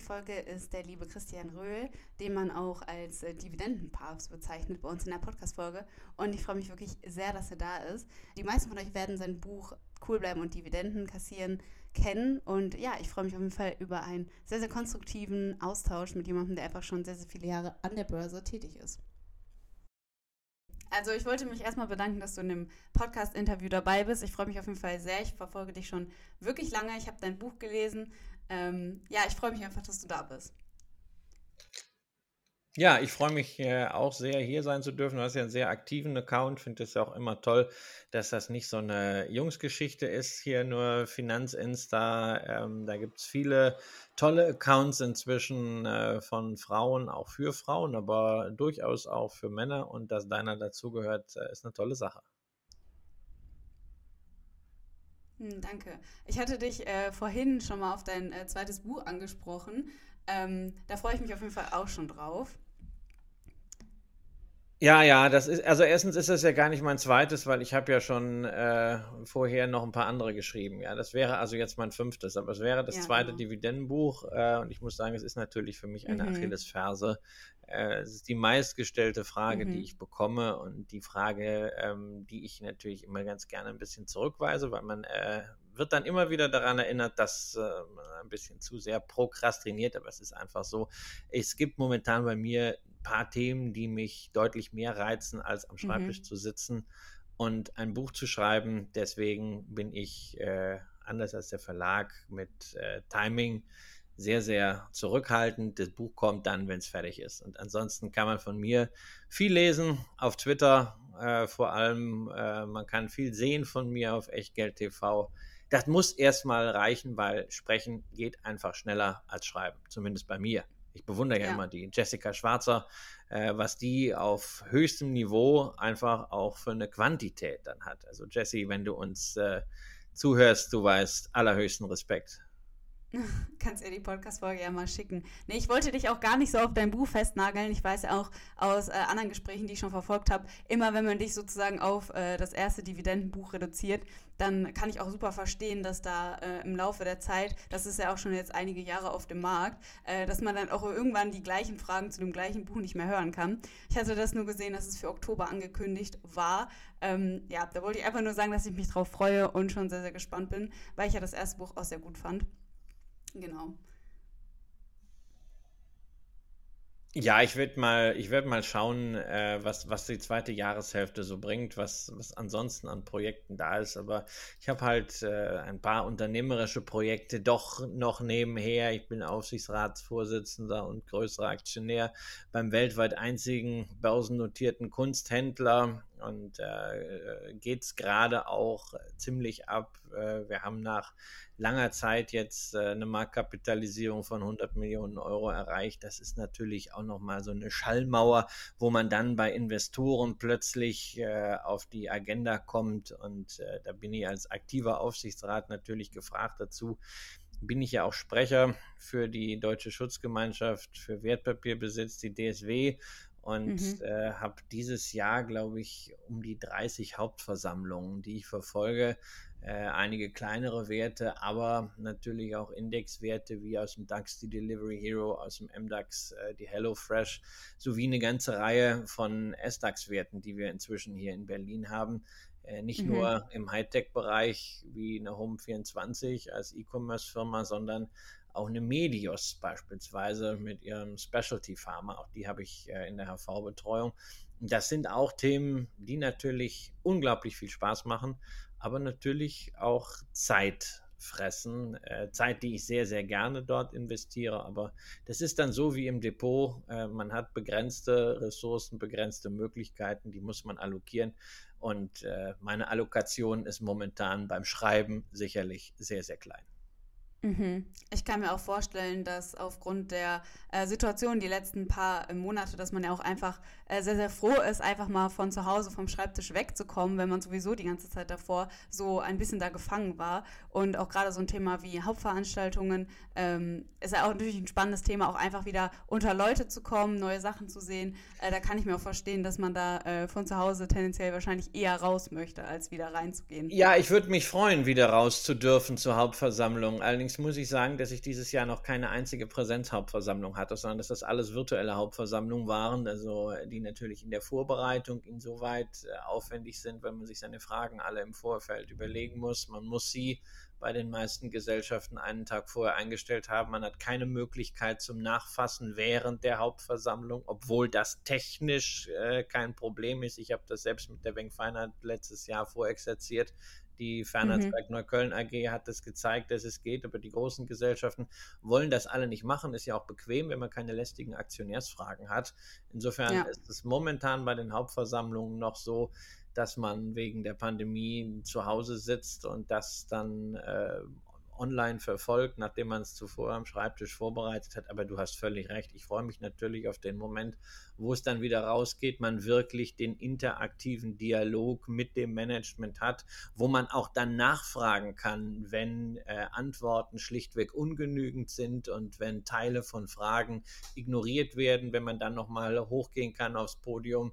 Folge ist der liebe Christian Röhl, den man auch als äh, Dividendenpapst bezeichnet bei uns in der Podcast-Folge. Und ich freue mich wirklich sehr, dass er da ist. Die meisten von euch werden sein Buch Cool bleiben und Dividenden kassieren kennen. Und ja, ich freue mich auf jeden Fall über einen sehr, sehr konstruktiven Austausch mit jemandem, der einfach schon sehr, sehr viele Jahre an der Börse tätig ist. Also ich wollte mich erstmal bedanken, dass du in dem Podcast-Interview dabei bist. Ich freue mich auf jeden Fall sehr. Ich verfolge dich schon wirklich lange. Ich habe dein Buch gelesen ähm, ja, ich freue mich einfach, dass du da bist. Ja, ich freue mich äh, auch sehr, hier sein zu dürfen. Du hast ja einen sehr aktiven Account. Finde es ja auch immer toll, dass das nicht so eine Jungsgeschichte ist, hier nur Finanzinsta. Ähm, da gibt es viele tolle Accounts inzwischen äh, von Frauen, auch für Frauen, aber durchaus auch für Männer. Und dass deiner dazugehört, äh, ist eine tolle Sache. Hm, danke. Ich hatte dich äh, vorhin schon mal auf dein äh, zweites Buch angesprochen. Ähm, da freue ich mich auf jeden Fall auch schon drauf. Ja, ja, das ist, also erstens ist das ja gar nicht mein zweites, weil ich habe ja schon äh, vorher noch ein paar andere geschrieben. Ja, das wäre also jetzt mein fünftes, aber es wäre das ja, zweite genau. Dividendenbuch äh, und ich muss sagen, es ist natürlich für mich eine mhm. Achillesferse. Äh, es ist die meistgestellte Frage, mhm. die ich bekomme und die Frage, ähm, die ich natürlich immer ganz gerne ein bisschen zurückweise, weil man äh, wird dann immer wieder daran erinnert, dass äh, man ein bisschen zu sehr prokrastiniert, aber es ist einfach so. Es gibt momentan bei mir paar Themen, die mich deutlich mehr reizen, als am Schreibtisch mhm. zu sitzen und ein Buch zu schreiben. Deswegen bin ich, äh, anders als der Verlag, mit äh, Timing sehr, sehr zurückhaltend. Das Buch kommt dann, wenn es fertig ist. Und ansonsten kann man von mir viel lesen auf Twitter. Äh, vor allem, äh, man kann viel sehen von mir auf Echtgeld TV. Das muss erstmal reichen, weil Sprechen geht einfach schneller als Schreiben, zumindest bei mir. Ich bewundere ja, ja immer die Jessica Schwarzer, äh, was die auf höchstem Niveau einfach auch für eine Quantität dann hat. Also Jessie, wenn du uns äh, zuhörst, du weißt allerhöchsten Respekt. Kannst ihr die Podcast-Folge ja mal schicken. Nee, ich wollte dich auch gar nicht so auf dein Buch festnageln. Ich weiß ja auch aus äh, anderen Gesprächen, die ich schon verfolgt habe, immer wenn man dich sozusagen auf äh, das erste Dividendenbuch reduziert, dann kann ich auch super verstehen, dass da äh, im Laufe der Zeit, das ist ja auch schon jetzt einige Jahre auf dem Markt, äh, dass man dann auch irgendwann die gleichen Fragen zu dem gleichen Buch nicht mehr hören kann. Ich hatte das nur gesehen, dass es für Oktober angekündigt war. Ähm, ja, da wollte ich einfach nur sagen, dass ich mich drauf freue und schon sehr, sehr gespannt bin, weil ich ja das erste Buch auch sehr gut fand. Genau. Ja, ich werde mal, ich werde mal schauen, äh, was, was die zweite Jahreshälfte so bringt, was, was ansonsten an Projekten da ist. Aber ich habe halt äh, ein paar unternehmerische Projekte doch noch nebenher. Ich bin Aufsichtsratsvorsitzender und größerer Aktionär beim weltweit einzigen börsennotierten Kunsthändler und äh, geht es gerade auch ziemlich ab. Äh, wir haben nach langer Zeit jetzt äh, eine Marktkapitalisierung von 100 Millionen Euro erreicht. Das ist natürlich auch nochmal so eine Schallmauer, wo man dann bei Investoren plötzlich äh, auf die Agenda kommt. Und äh, da bin ich als aktiver Aufsichtsrat natürlich gefragt dazu. Bin ich ja auch Sprecher für die Deutsche Schutzgemeinschaft für Wertpapierbesitz, die DSW und mhm. äh, habe dieses Jahr, glaube ich, um die 30 Hauptversammlungen, die ich verfolge. Äh, einige kleinere Werte, aber natürlich auch Indexwerte wie aus dem DAX die Delivery Hero, aus dem MDAX äh, die HelloFresh, sowie eine ganze Reihe von SDAX-Werten, die wir inzwischen hier in Berlin haben. Äh, nicht mhm. nur im Hightech-Bereich wie eine Home24 als E-Commerce-Firma, sondern auch eine Medios beispielsweise mit ihrem Specialty Pharma, auch die habe ich äh, in der HV-Betreuung. Das sind auch Themen, die natürlich unglaublich viel Spaß machen, aber natürlich auch Zeit fressen. Äh, Zeit, die ich sehr, sehr gerne dort investiere. Aber das ist dann so wie im Depot. Äh, man hat begrenzte Ressourcen, begrenzte Möglichkeiten, die muss man allokieren. Und äh, meine Allokation ist momentan beim Schreiben sicherlich sehr, sehr klein. Mhm. Ich kann mir auch vorstellen, dass aufgrund der äh, Situation die letzten paar äh, Monate, dass man ja auch einfach äh, sehr, sehr froh ist, einfach mal von zu Hause vom Schreibtisch wegzukommen, wenn man sowieso die ganze Zeit davor so ein bisschen da gefangen war. Und auch gerade so ein Thema wie Hauptveranstaltungen ähm, ist ja auch natürlich ein spannendes Thema, auch einfach wieder unter Leute zu kommen, neue Sachen zu sehen. Äh, da kann ich mir auch verstehen, dass man da äh, von zu Hause tendenziell wahrscheinlich eher raus möchte, als wieder reinzugehen. Ja, ich würde mich freuen, wieder raus zu dürfen zur Hauptversammlung. Allerdings Allerdings muss ich sagen, dass ich dieses Jahr noch keine einzige Präsenzhauptversammlung hatte, sondern dass das alles virtuelle Hauptversammlungen waren, also die natürlich in der Vorbereitung insoweit äh, aufwendig sind, weil man sich seine Fragen alle im Vorfeld überlegen muss. Man muss sie bei den meisten Gesellschaften einen Tag vorher eingestellt haben. Man hat keine Möglichkeit zum Nachfassen während der Hauptversammlung, obwohl das technisch äh, kein Problem ist. Ich habe das selbst mit der Bank Feinheit letztes Jahr vorexerziert. Die Fernheitswerk mhm. Neukölln AG hat es das gezeigt, dass es geht, aber die großen Gesellschaften wollen das alle nicht machen. Ist ja auch bequem, wenn man keine lästigen Aktionärsfragen hat. Insofern ja. ist es momentan bei den Hauptversammlungen noch so, dass man wegen der Pandemie zu Hause sitzt und das dann äh, online verfolgt, nachdem man es zuvor am Schreibtisch vorbereitet hat. Aber du hast völlig recht. Ich freue mich natürlich auf den Moment, wo es dann wieder rausgeht, man wirklich den interaktiven Dialog mit dem Management hat, wo man auch dann nachfragen kann, wenn äh, Antworten schlichtweg ungenügend sind und wenn Teile von Fragen ignoriert werden, wenn man dann nochmal hochgehen kann aufs Podium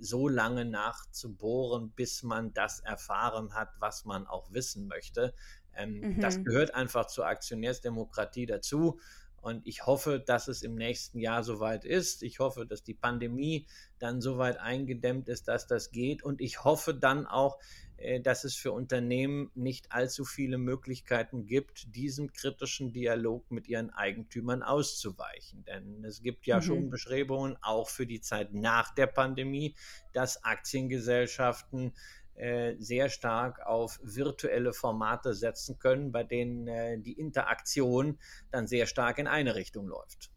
so lange nachzubohren, bis man das erfahren hat, was man auch wissen möchte. Ähm, mhm. Das gehört einfach zur Aktionärsdemokratie dazu. Und ich hoffe, dass es im nächsten Jahr soweit ist. Ich hoffe, dass die Pandemie dann soweit eingedämmt ist, dass das geht. Und ich hoffe dann auch, äh, dass es für Unternehmen nicht allzu viele Möglichkeiten gibt, diesem kritischen Dialog mit ihren Eigentümern auszuweichen. Denn es gibt ja mhm. schon Bestrebungen, auch für die Zeit nach der Pandemie, dass Aktiengesellschaften äh, sehr stark auf virtuelle Formate setzen können, bei denen äh, die Interaktion dann sehr stark in eine Richtung läuft.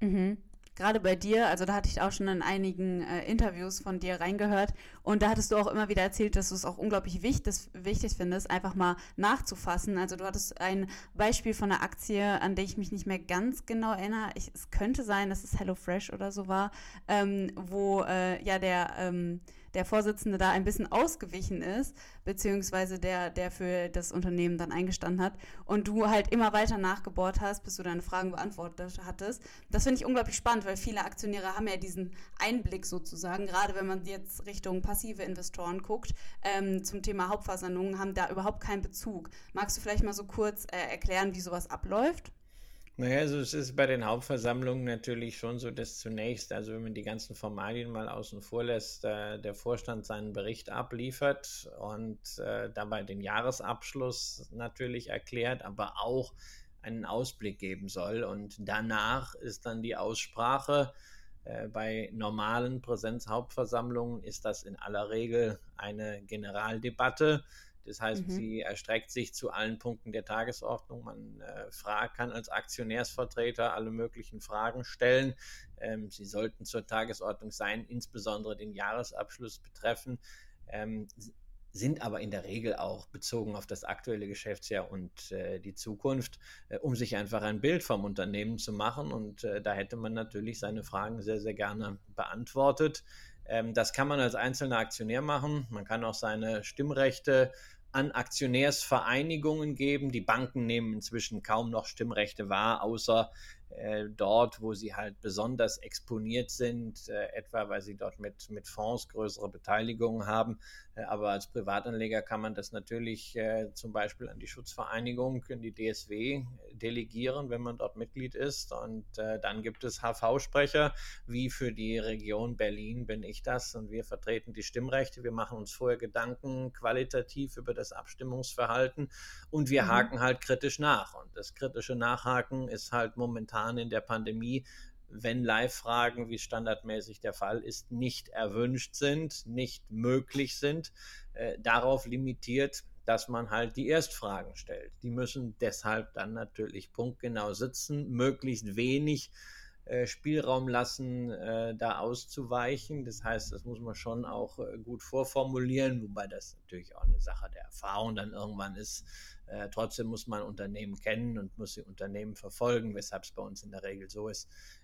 Mhm gerade bei dir, also da hatte ich auch schon in einigen äh, Interviews von dir reingehört und da hattest du auch immer wieder erzählt, dass du es auch unglaublich wichtig, wichtig findest, einfach mal nachzufassen. Also du hattest ein Beispiel von einer Aktie, an der ich mich nicht mehr ganz genau erinnere. Ich, es könnte sein, dass es HelloFresh oder so war, ähm, wo äh, ja der ähm, der Vorsitzende da ein bisschen ausgewichen ist, beziehungsweise der, der für das Unternehmen dann eingestanden hat und du halt immer weiter nachgebohrt hast, bis du deine Fragen beantwortet hattest. Das finde ich unglaublich spannend, weil viele Aktionäre haben ja diesen Einblick sozusagen, gerade wenn man jetzt Richtung passive Investoren guckt, ähm, zum Thema Hauptversammlungen, haben da überhaupt keinen Bezug. Magst du vielleicht mal so kurz äh, erklären, wie sowas abläuft? Naja, also es ist bei den Hauptversammlungen natürlich schon so, dass zunächst, also wenn man die ganzen Formalien mal außen vor lässt, äh, der Vorstand seinen Bericht abliefert und äh, dabei den Jahresabschluss natürlich erklärt, aber auch einen Ausblick geben soll. Und danach ist dann die Aussprache. Äh, bei normalen Präsenzhauptversammlungen ist das in aller Regel eine Generaldebatte das heißt, mhm. sie erstreckt sich zu allen Punkten der Tagesordnung. Man äh, frag, kann als Aktionärsvertreter alle möglichen Fragen stellen. Ähm, sie sollten zur Tagesordnung sein, insbesondere den Jahresabschluss betreffen. Ähm, sind aber in der Regel auch bezogen auf das aktuelle Geschäftsjahr und äh, die Zukunft, äh, um sich einfach ein Bild vom Unternehmen zu machen. Und äh, da hätte man natürlich seine Fragen sehr, sehr gerne beantwortet. Ähm, das kann man als einzelner Aktionär machen. Man kann auch seine Stimmrechte an Aktionärsvereinigungen geben. Die Banken nehmen inzwischen kaum noch Stimmrechte wahr, außer äh, dort, wo sie halt besonders exponiert sind, äh, etwa weil sie dort mit, mit Fonds größere Beteiligungen haben. Äh, aber als Privatanleger kann man das natürlich äh, zum Beispiel an die Schutzvereinigung, in die DSW delegieren, wenn man dort Mitglied ist. Und äh, dann gibt es HV-Sprecher, wie für die Region Berlin bin ich das und wir vertreten die Stimmrechte. Wir machen uns vorher Gedanken qualitativ über das Abstimmungsverhalten und wir mhm. haken halt kritisch nach. Und das kritische Nachhaken ist halt momentan momentan in der Pandemie, wenn Live-Fragen, wie standardmäßig der Fall ist, nicht erwünscht sind, nicht möglich sind, äh, darauf limitiert, dass man halt die Erstfragen stellt. Die müssen deshalb dann natürlich punktgenau sitzen, möglichst wenig Spielraum lassen, äh, da auszuweichen. Das heißt, das muss man schon auch äh, gut vorformulieren, wobei das natürlich auch eine Sache der Erfahrung dann irgendwann ist. Äh, trotzdem muss man Unternehmen kennen und muss die Unternehmen verfolgen, weshalb es bei uns in der Regel so ist, äh,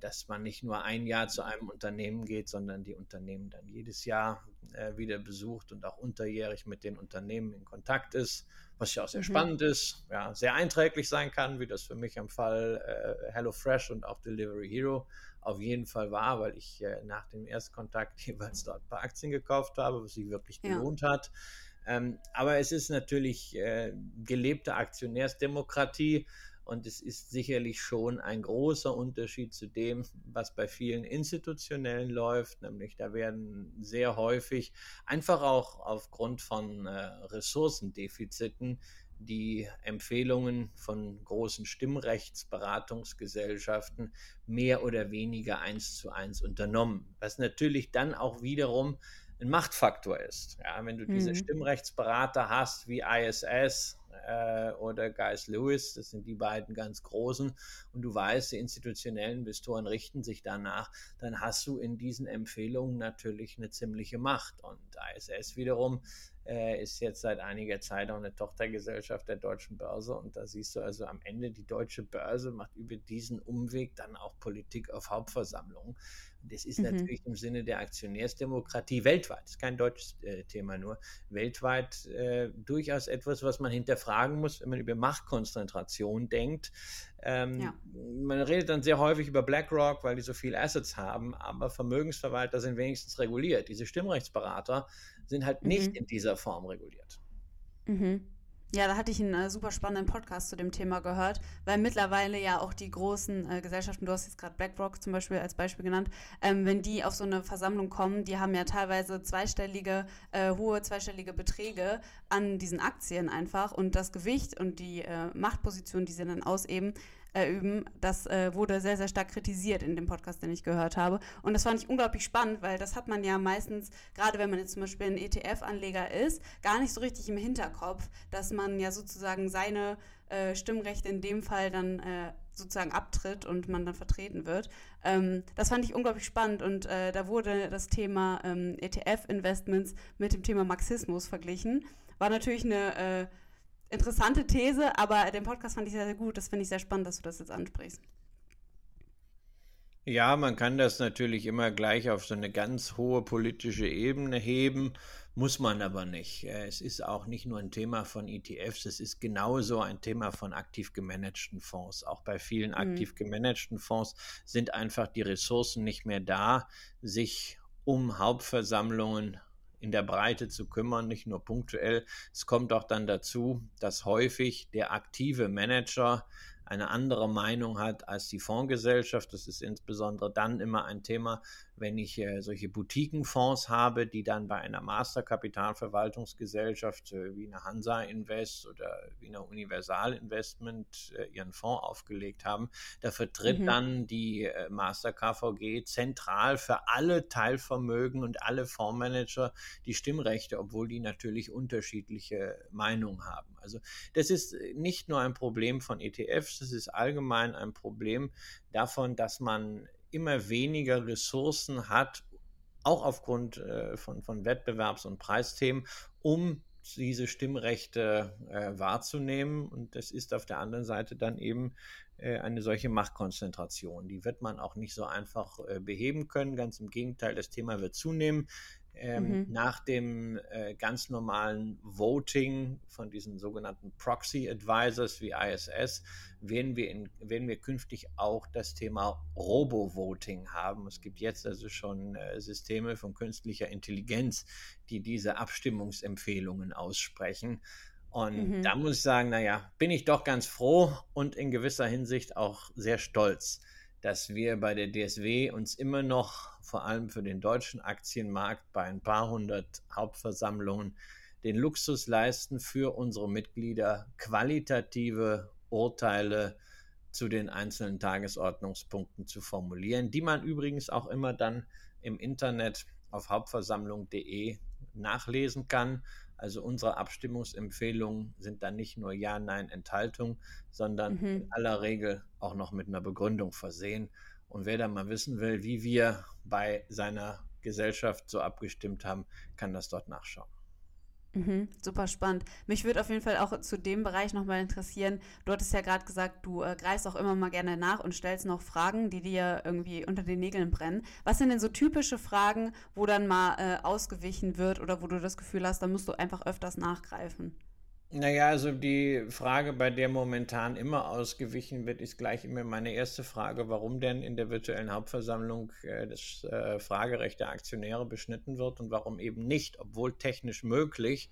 dass man nicht nur ein Jahr zu einem Unternehmen geht, sondern die Unternehmen dann jedes Jahr äh, wieder besucht und auch unterjährig mit den Unternehmen in Kontakt ist, was ja auch sehr mhm. spannend ist, ja, sehr einträglich sein kann, wie das für mich am Fall äh, HelloFresh und auch Delivery Hero auf jeden Fall war, weil ich äh, nach dem Erstkontakt jeweils dort ein paar Aktien gekauft habe, was sich wirklich gelohnt ja. hat. Ähm, aber es ist natürlich äh, gelebte Aktionärsdemokratie und es ist sicherlich schon ein großer Unterschied zu dem, was bei vielen institutionellen läuft. Nämlich da werden sehr häufig einfach auch aufgrund von äh, Ressourcendefiziten die Empfehlungen von großen Stimmrechtsberatungsgesellschaften mehr oder weniger eins zu eins unternommen. Was natürlich dann auch wiederum ein Machtfaktor ist. Ja, wenn du diese mhm. Stimmrechtsberater hast wie ISS, äh, oder Guys Lewis, das sind die beiden ganz großen, und du weißt, die institutionellen Investoren richten sich danach, dann hast du in diesen Empfehlungen natürlich eine ziemliche Macht. Und ISS wiederum äh, ist jetzt seit einiger Zeit auch eine Tochtergesellschaft der deutschen Börse und da siehst du also am Ende, die deutsche Börse macht über diesen Umweg dann auch Politik auf Hauptversammlungen. Das ist mhm. natürlich im Sinne der Aktionärsdemokratie weltweit, das ist kein deutsches äh, Thema nur, weltweit äh, durchaus etwas, was man hinterfragen muss, wenn man über Machtkonzentration denkt. Ähm, ja. Man redet dann sehr häufig über BlackRock, weil die so viele Assets haben, aber Vermögensverwalter sind wenigstens reguliert. Diese Stimmrechtsberater sind halt mhm. nicht in dieser Form reguliert. Mhm. Ja, da hatte ich einen äh, super spannenden Podcast zu dem Thema gehört, weil mittlerweile ja auch die großen äh, Gesellschaften, du hast jetzt gerade BlackRock zum Beispiel als Beispiel genannt, ähm, wenn die auf so eine Versammlung kommen, die haben ja teilweise zweistellige, äh, hohe zweistellige Beträge an diesen Aktien einfach und das Gewicht und die äh, Machtposition, die sie dann ausüben, äh, üben, das äh, wurde sehr, sehr stark kritisiert in dem Podcast, den ich gehört habe. Und das fand ich unglaublich spannend, weil das hat man ja meistens, gerade wenn man jetzt zum Beispiel ein ETF-Anleger ist, gar nicht so richtig im Hinterkopf, dass man ja sozusagen seine äh, Stimmrechte in dem Fall dann äh, sozusagen abtritt und man dann vertreten wird. Ähm, das fand ich unglaublich spannend und äh, da wurde das Thema ähm, ETF-Investments mit dem Thema Marxismus verglichen. War natürlich eine äh, interessante These, aber den Podcast fand ich sehr, sehr gut. Das finde ich sehr spannend, dass du das jetzt ansprichst. Ja, man kann das natürlich immer gleich auf so eine ganz hohe politische Ebene heben, muss man aber nicht. Es ist auch nicht nur ein Thema von ETFs, es ist genauso ein Thema von aktiv gemanagten Fonds. Auch bei vielen mhm. aktiv gemanagten Fonds sind einfach die Ressourcen nicht mehr da, sich um Hauptversammlungen in der Breite zu kümmern, nicht nur punktuell. Es kommt auch dann dazu, dass häufig der aktive Manager eine andere Meinung hat als die Fondsgesellschaft. Das ist insbesondere dann immer ein Thema, wenn ich äh, solche Boutiquenfonds habe, die dann bei einer Masterkapitalverwaltungsgesellschaft äh, wie eine Hansa Invest oder wie eine Universal Investment äh, ihren Fonds aufgelegt haben, da vertritt mhm. dann die äh, Master KVG zentral für alle Teilvermögen und alle Fondsmanager die Stimmrechte, obwohl die natürlich unterschiedliche Meinungen haben. Also das ist äh, nicht nur ein Problem von ETFs, das ist allgemein ein Problem davon, dass man immer weniger Ressourcen hat, auch aufgrund äh, von, von Wettbewerbs- und Preisthemen, um diese Stimmrechte äh, wahrzunehmen. Und das ist auf der anderen Seite dann eben äh, eine solche Machtkonzentration. Die wird man auch nicht so einfach äh, beheben können. Ganz im Gegenteil, das Thema wird zunehmen ähm, mhm. nach dem äh, ganz normalen Voting von diesen sogenannten Proxy Advisors wie ISS werden wir, in, werden wir künftig auch das Thema Robo-Voting haben. Es gibt jetzt also schon äh, Systeme von künstlicher Intelligenz, die diese Abstimmungsempfehlungen aussprechen. Und mhm. da muss ich sagen, naja, bin ich doch ganz froh und in gewisser Hinsicht auch sehr stolz, dass wir bei der DSW uns immer noch vor allem für den deutschen Aktienmarkt bei ein paar hundert Hauptversammlungen den Luxus leisten, für unsere Mitglieder qualitative Urteile zu den einzelnen Tagesordnungspunkten zu formulieren, die man übrigens auch immer dann im Internet auf hauptversammlung.de nachlesen kann. Also unsere Abstimmungsempfehlungen sind dann nicht nur Ja, Nein, Enthaltung, sondern mhm. in aller Regel auch noch mit einer Begründung versehen. Und wer da mal wissen will, wie wir bei seiner Gesellschaft so abgestimmt haben, kann das dort nachschauen. Mhm, super spannend. Mich würde auf jeden Fall auch zu dem Bereich nochmal interessieren. Du hattest ja gerade gesagt, du äh, greifst auch immer mal gerne nach und stellst noch Fragen, die dir irgendwie unter den Nägeln brennen. Was sind denn so typische Fragen, wo dann mal äh, ausgewichen wird oder wo du das Gefühl hast, da musst du einfach öfters nachgreifen? Naja, also die Frage, bei der momentan immer ausgewichen wird, ist gleich immer meine erste Frage, warum denn in der virtuellen Hauptversammlung äh, das äh, Fragerecht der Aktionäre beschnitten wird und warum eben nicht, obwohl technisch möglich,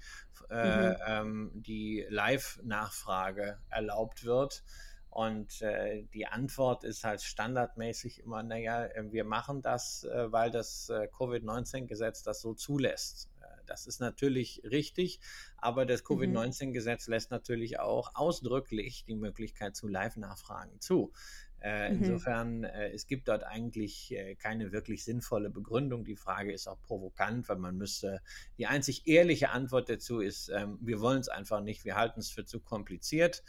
äh, mhm. ähm, die Live-Nachfrage erlaubt wird. Und äh, die Antwort ist halt standardmäßig immer, naja, äh, wir machen das, äh, weil das äh, Covid-19-Gesetz das so zulässt. Das ist natürlich richtig, aber das mhm. Covid-19-Gesetz lässt natürlich auch ausdrücklich die Möglichkeit zu Live-Nachfragen zu. Äh, mhm. Insofern, äh, es gibt dort eigentlich äh, keine wirklich sinnvolle Begründung. Die Frage ist auch provokant, weil man müsste, die einzig ehrliche Antwort dazu ist, ähm, wir wollen es einfach nicht, wir halten es für zu kompliziert.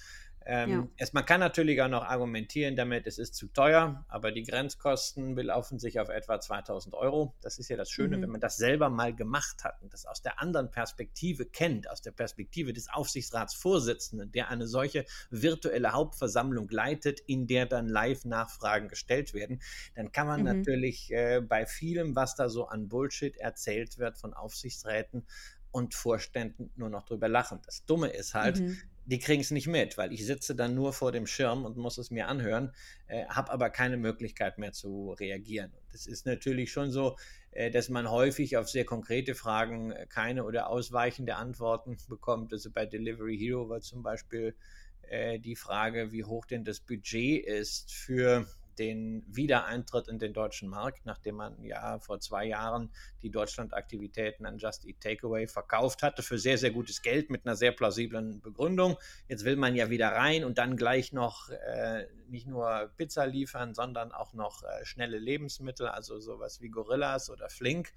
Ähm, ja. es, man kann natürlich auch noch argumentieren damit, es ist zu teuer, aber die Grenzkosten belaufen sich auf etwa 2000 Euro. Das ist ja das Schöne, mhm. wenn man das selber mal gemacht hat und das aus der anderen Perspektive kennt, aus der Perspektive des Aufsichtsratsvorsitzenden, der eine solche virtuelle Hauptversammlung leitet, in der dann Live-Nachfragen gestellt werden, dann kann man mhm. natürlich äh, bei vielem, was da so an Bullshit erzählt wird von Aufsichtsräten, und Vorständen nur noch drüber lachen. Das Dumme ist halt, mhm die kriegen es nicht mit, weil ich sitze dann nur vor dem Schirm und muss es mir anhören, äh, habe aber keine Möglichkeit mehr zu reagieren. Das ist natürlich schon so, äh, dass man häufig auf sehr konkrete Fragen äh, keine oder ausweichende Antworten bekommt. Also bei Delivery Hero war zum Beispiel äh, die Frage, wie hoch denn das Budget ist für den Wiedereintritt in den deutschen Markt, nachdem man ja vor zwei Jahren die Deutschland-Aktivitäten an Just Eat Takeaway verkauft hatte für sehr, sehr gutes Geld mit einer sehr plausiblen Begründung. Jetzt will man ja wieder rein und dann gleich noch äh, nicht nur Pizza liefern, sondern auch noch äh, schnelle Lebensmittel, also sowas wie Gorillas oder Flink.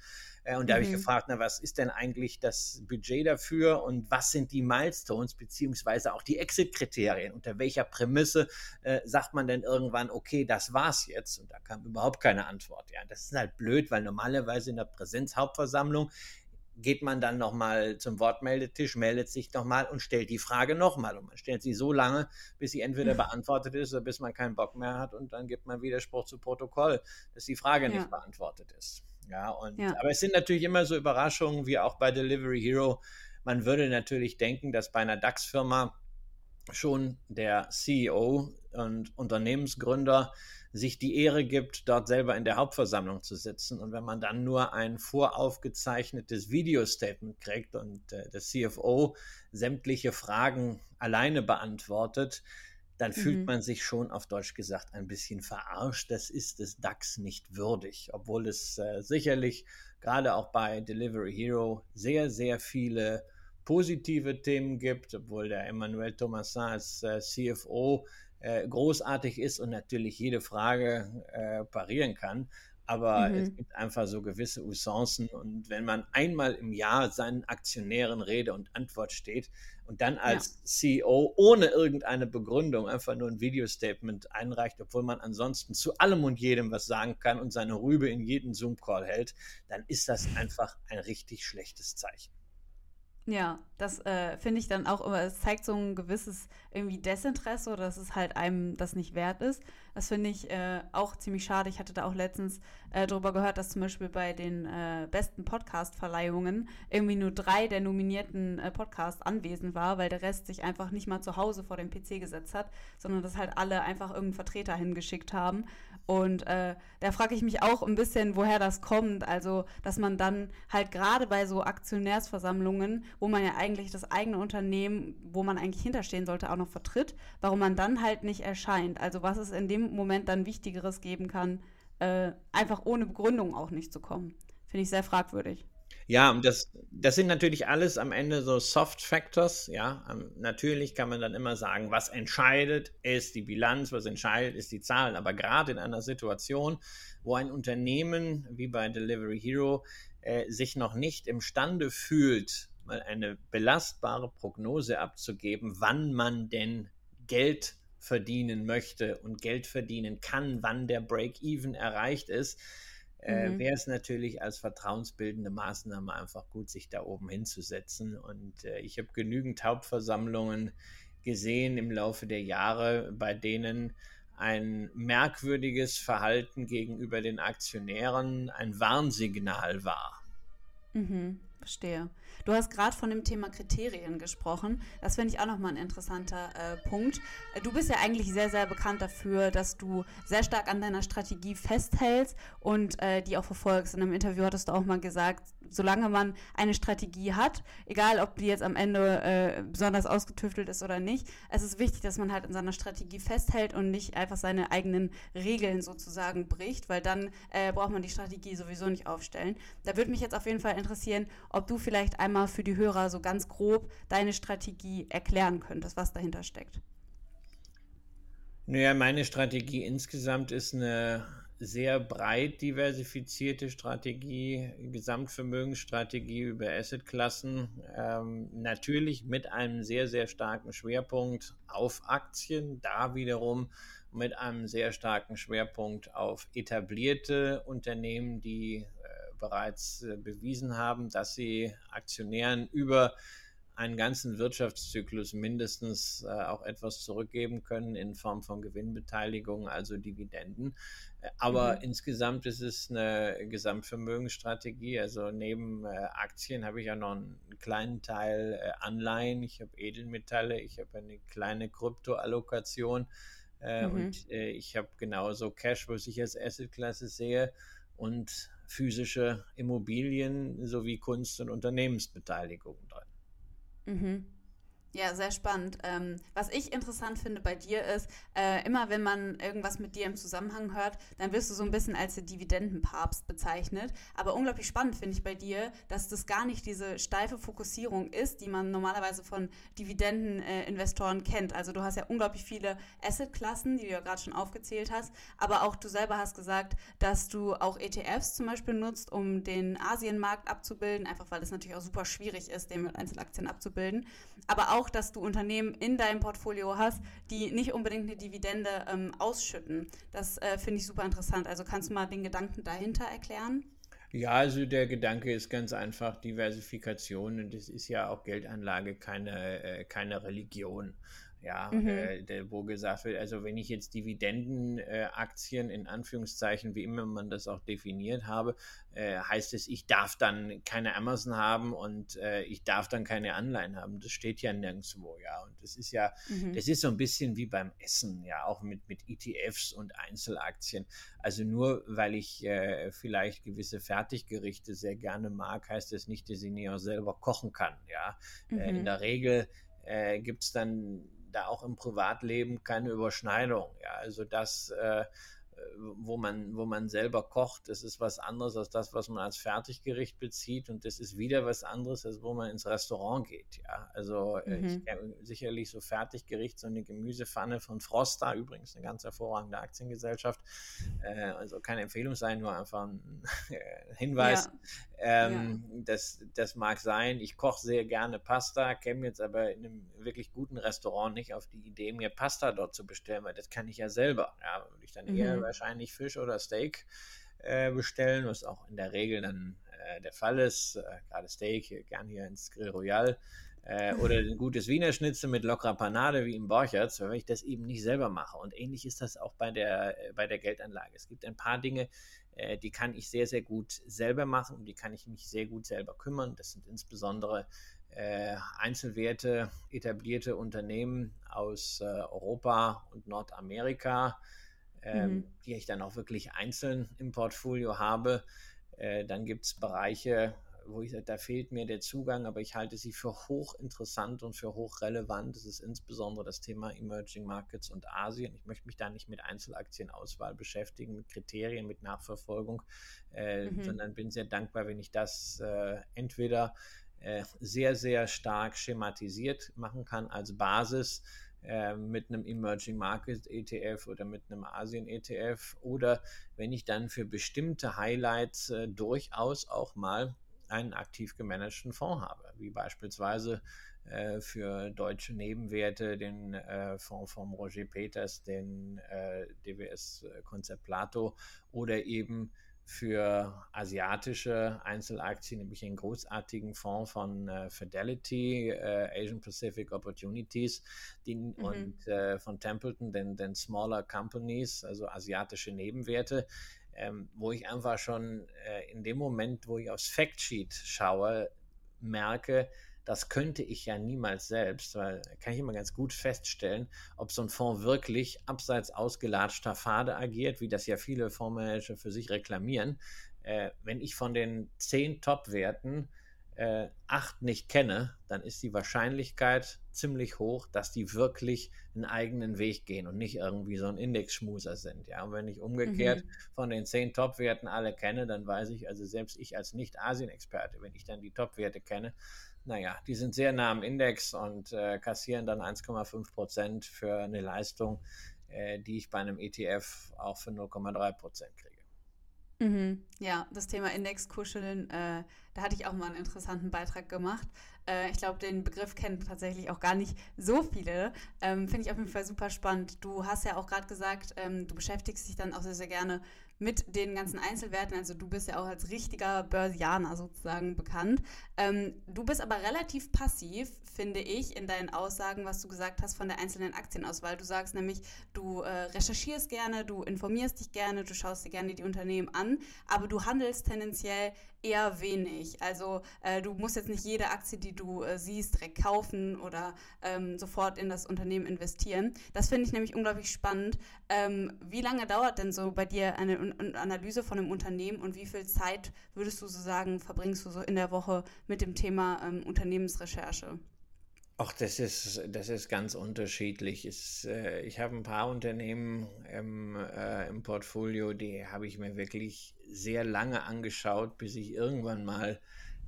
Äh, und da mhm. habe ich gefragt, na, was ist denn eigentlich das Budget dafür und was sind die Milestones beziehungsweise auch die Exit-Kriterien? Unter welcher Prämisse äh, sagt man denn irgendwann, okay, das war's jetzt? Und da kam überhaupt keine Antwort. Ja, das ist halt blöd, weil normalerweise in der Präsenzhauptversammlung geht man dann nochmal zum Wortmeldetisch, meldet sich nochmal und stellt die Frage nochmal. Und man stellt sie so lange, bis sie entweder mhm. beantwortet ist oder bis man keinen Bock mehr hat und dann gibt man Widerspruch zu Protokoll, dass die Frage ja. nicht beantwortet ist. Ja, und, ja. aber es sind natürlich immer so Überraschungen wie auch bei Delivery Hero. Man würde natürlich denken, dass bei einer DAX-Firma schon der CEO und Unternehmensgründer sich die Ehre gibt, dort selber in der Hauptversammlung zu sitzen. Und wenn man dann nur ein voraufgezeichnetes Videostatement kriegt und äh, der CFO sämtliche Fragen alleine beantwortet, dann fühlt mhm. man sich schon auf Deutsch gesagt ein bisschen verarscht. Das ist des DAX nicht würdig, obwohl es äh, sicherlich gerade auch bei Delivery Hero sehr, sehr viele positive Themen gibt, obwohl der Emmanuel Thomasin als äh, CFO äh, großartig ist und natürlich jede Frage äh, parieren kann. Aber mhm. es gibt einfach so gewisse Usancen. Und wenn man einmal im Jahr seinen Aktionären Rede und Antwort steht und dann als ja. CEO ohne irgendeine Begründung einfach nur ein Videostatement einreicht, obwohl man ansonsten zu allem und jedem was sagen kann und seine Rübe in jeden Zoom-Call hält, dann ist das einfach ein richtig schlechtes Zeichen. Ja, das äh, finde ich dann auch immer, es zeigt so ein gewisses irgendwie Desinteresse oder dass es halt einem das nicht wert ist. Das finde ich äh, auch ziemlich schade. Ich hatte da auch letztens äh, darüber gehört, dass zum Beispiel bei den äh, besten Podcast-Verleihungen irgendwie nur drei der nominierten äh, Podcasts anwesend war, weil der Rest sich einfach nicht mal zu Hause vor dem PC gesetzt hat, sondern dass halt alle einfach irgendeinen Vertreter hingeschickt haben. Und äh, da frage ich mich auch ein bisschen, woher das kommt. Also, dass man dann halt gerade bei so Aktionärsversammlungen, wo man ja eigentlich das eigene Unternehmen, wo man eigentlich hinterstehen sollte, auch noch vertritt, warum man dann halt nicht erscheint. Also, was es in dem Moment dann Wichtigeres geben kann, äh, einfach ohne Begründung auch nicht zu kommen. Finde ich sehr fragwürdig. Ja, und das, das sind natürlich alles am Ende so Soft Factors. Ja, ähm, natürlich kann man dann immer sagen, was entscheidet, ist die Bilanz, was entscheidet, ist die Zahlen. Aber gerade in einer Situation, wo ein Unternehmen wie bei Delivery Hero äh, sich noch nicht imstande fühlt, mal eine belastbare Prognose abzugeben, wann man denn Geld verdienen möchte und Geld verdienen kann, wann der Break-Even erreicht ist, äh, mhm. wäre es natürlich als vertrauensbildende Maßnahme einfach gut, sich da oben hinzusetzen. Und äh, ich habe genügend Hauptversammlungen gesehen im Laufe der Jahre, bei denen ein merkwürdiges Verhalten gegenüber den Aktionären ein Warnsignal war. Mhm, verstehe. Du hast gerade von dem Thema Kriterien gesprochen. Das finde ich auch nochmal ein interessanter äh, Punkt. Äh, du bist ja eigentlich sehr, sehr bekannt dafür, dass du sehr stark an deiner Strategie festhältst und äh, die auch verfolgst. In einem Interview hattest du auch mal gesagt, solange man eine Strategie hat, egal ob die jetzt am Ende äh, besonders ausgetüftelt ist oder nicht, es ist wichtig, dass man halt in seiner Strategie festhält und nicht einfach seine eigenen Regeln sozusagen bricht, weil dann äh, braucht man die Strategie sowieso nicht aufstellen. Da würde mich jetzt auf jeden Fall interessieren, ob du vielleicht einmal für die Hörer so ganz grob deine Strategie erklären könntest, was dahinter steckt. Naja, meine Strategie insgesamt ist eine sehr breit diversifizierte Strategie, Gesamtvermögensstrategie über Assetklassen, ähm, natürlich mit einem sehr, sehr starken Schwerpunkt auf Aktien, da wiederum mit einem sehr starken Schwerpunkt auf etablierte Unternehmen, die bereits äh, bewiesen haben, dass sie Aktionären über einen ganzen Wirtschaftszyklus mindestens äh, auch etwas zurückgeben können in Form von Gewinnbeteiligung, also Dividenden. Äh, aber mhm. insgesamt ist es eine Gesamtvermögensstrategie. Also neben äh, Aktien habe ich ja noch einen kleinen Teil äh, Anleihen, ich habe Edelmetalle, ich habe eine kleine Kryptoallokation mhm. und ich habe genauso Cash, was ich als Assetklasse sehe und physische Immobilien sowie Kunst- und Unternehmensbeteiligungen drin. Mhm. Ja, sehr spannend. Ähm, was ich interessant finde bei dir ist, äh, immer wenn man irgendwas mit dir im Zusammenhang hört, dann wirst du so ein bisschen als der Dividendenpapst bezeichnet. Aber unglaublich spannend finde ich bei dir, dass das gar nicht diese steife Fokussierung ist, die man normalerweise von Dividendeninvestoren äh, kennt. Also du hast ja unglaublich viele Assetklassen, die du ja gerade schon aufgezählt hast. Aber auch du selber hast gesagt, dass du auch ETFs zum Beispiel nutzt, um den Asienmarkt abzubilden, einfach weil es natürlich auch super schwierig ist, den mit Einzelaktien abzubilden. Aber auch auch, dass du Unternehmen in deinem Portfolio hast, die nicht unbedingt eine Dividende ähm, ausschütten. Das äh, finde ich super interessant. Also kannst du mal den Gedanken dahinter erklären? Ja, also der Gedanke ist ganz einfach Diversifikation und es ist ja auch Geldanlage keine, äh, keine Religion ja, mhm. äh, wo gesagt wird, also wenn ich jetzt Dividendenaktien äh, in Anführungszeichen, wie immer man das auch definiert habe, äh, heißt es, ich darf dann keine Amazon haben und äh, ich darf dann keine Anleihen haben. Das steht ja nirgendwo, ja. Und das ist ja, mhm. das ist so ein bisschen wie beim Essen, ja, auch mit, mit ETFs und Einzelaktien. Also nur weil ich äh, vielleicht gewisse Fertiggerichte sehr gerne mag, heißt das nicht, dass ich nie auch selber kochen kann, ja. Mhm. in der Regel gibt es dann da auch im Privatleben keine Überschneidung. Ja, also das äh, wo man, wo man selber kocht, das ist was anderes als das, was man als Fertiggericht bezieht und das ist wieder was anderes, als wo man ins Restaurant geht. Ja, also äh, mhm. ich kenne sicherlich so Fertiggericht, so eine Gemüsepfanne von Frosta, übrigens eine ganz hervorragende Aktiengesellschaft. Äh, also keine Empfehlung sein, nur einfach ein Hinweis. Ähm, ja. das, das mag sein. Ich koche sehr gerne Pasta, käme jetzt aber in einem wirklich guten Restaurant nicht auf die Idee, mir Pasta dort zu bestellen, weil das kann ich ja selber. Ja, würde ich dann eher mhm wahrscheinlich Fisch oder Steak äh, bestellen, was auch in der Regel dann äh, der Fall ist. Äh, gerade Steak, hier, gern hier ins Grill Royal. Äh, oder ein gutes Wiener Schnitzel mit lockerer Panade wie im Borchertz, wenn ich das eben nicht selber mache. Und ähnlich ist das auch bei der, äh, bei der Geldanlage. Es gibt ein paar Dinge, äh, die kann ich sehr, sehr gut selber machen und die kann ich mich sehr gut selber kümmern. Das sind insbesondere Einzelwerte, etablierte Unternehmen aus Europa und Nordamerika, ähm, mhm. die ich dann auch wirklich einzeln im Portfolio habe. Äh, dann gibt es Bereiche, wo ich sage, da fehlt mir der Zugang, aber ich halte sie für hochinteressant und für hochrelevant. Das ist insbesondere das Thema Emerging Markets und Asien. Ich möchte mich da nicht mit Einzelaktienauswahl beschäftigen, mit Kriterien, mit Nachverfolgung, äh, mhm. sondern bin sehr dankbar, wenn ich das äh, entweder äh, sehr, sehr stark schematisiert machen kann als Basis äh, mit einem Emerging Market ETF oder mit einem Asien ETF oder wenn ich dann für bestimmte Highlights äh, durchaus auch mal einen aktiv gemanagten Fonds habe, wie beispielsweise äh, für deutsche Nebenwerte den äh, Fonds von Roger Peters, den äh, DWS Konzept Plato oder eben für asiatische Einzelaktien, nämlich einen großartigen Fonds von äh, Fidelity, äh, Asian Pacific Opportunities den, mhm. und äh, von Templeton, den, den Smaller Companies, also asiatische Nebenwerte, ähm, wo ich einfach schon äh, in dem Moment, wo ich aufs Factsheet schaue, merke, das könnte ich ja niemals selbst, weil kann ich immer ganz gut feststellen, ob so ein Fonds wirklich abseits ausgelatschter Pfade agiert, wie das ja viele Fondsmanager für sich reklamieren. Äh, wenn ich von den zehn Top-Werten äh, acht nicht kenne, dann ist die Wahrscheinlichkeit ziemlich hoch, dass die wirklich einen eigenen Weg gehen und nicht irgendwie so ein Indexschmuser sind. Ja, und wenn ich umgekehrt mhm. von den zehn Top-Werten alle kenne, dann weiß ich, also selbst ich als Nicht-Asien-Experte, wenn ich dann die Top-Werte kenne, naja, die sind sehr nah am Index und äh, kassieren dann 1,5 Prozent für eine Leistung, äh, die ich bei einem ETF auch für 0,3 Prozent kriege. Mhm. Ja, das Thema Indexkuscheln, äh, da hatte ich auch mal einen interessanten Beitrag gemacht. Äh, ich glaube, den Begriff kennen tatsächlich auch gar nicht so viele. Ähm, Finde ich auf jeden Fall super spannend. Du hast ja auch gerade gesagt, ähm, du beschäftigst dich dann auch sehr, sehr gerne mit den ganzen Einzelwerten. Also du bist ja auch als richtiger Börsianer sozusagen bekannt. Ähm, du bist aber relativ passiv, finde ich, in deinen Aussagen, was du gesagt hast von der einzelnen Aktienauswahl. Du sagst nämlich, du äh, recherchierst gerne, du informierst dich gerne, du schaust dir gerne die Unternehmen an, aber du handelst tendenziell eher wenig. Also äh, du musst jetzt nicht jede Aktie, die du äh, siehst, direkt kaufen oder ähm, sofort in das Unternehmen investieren. Das finde ich nämlich unglaublich spannend. Ähm, wie lange dauert denn so bei dir eine, eine Analyse von einem Unternehmen und wie viel Zeit würdest du so sagen, verbringst du so in der Woche mit dem Thema ähm, Unternehmensrecherche? Ach, das ist, das ist ganz unterschiedlich. Es, äh, ich habe ein paar Unternehmen im, äh, im Portfolio, die habe ich mir wirklich sehr lange angeschaut, bis ich irgendwann mal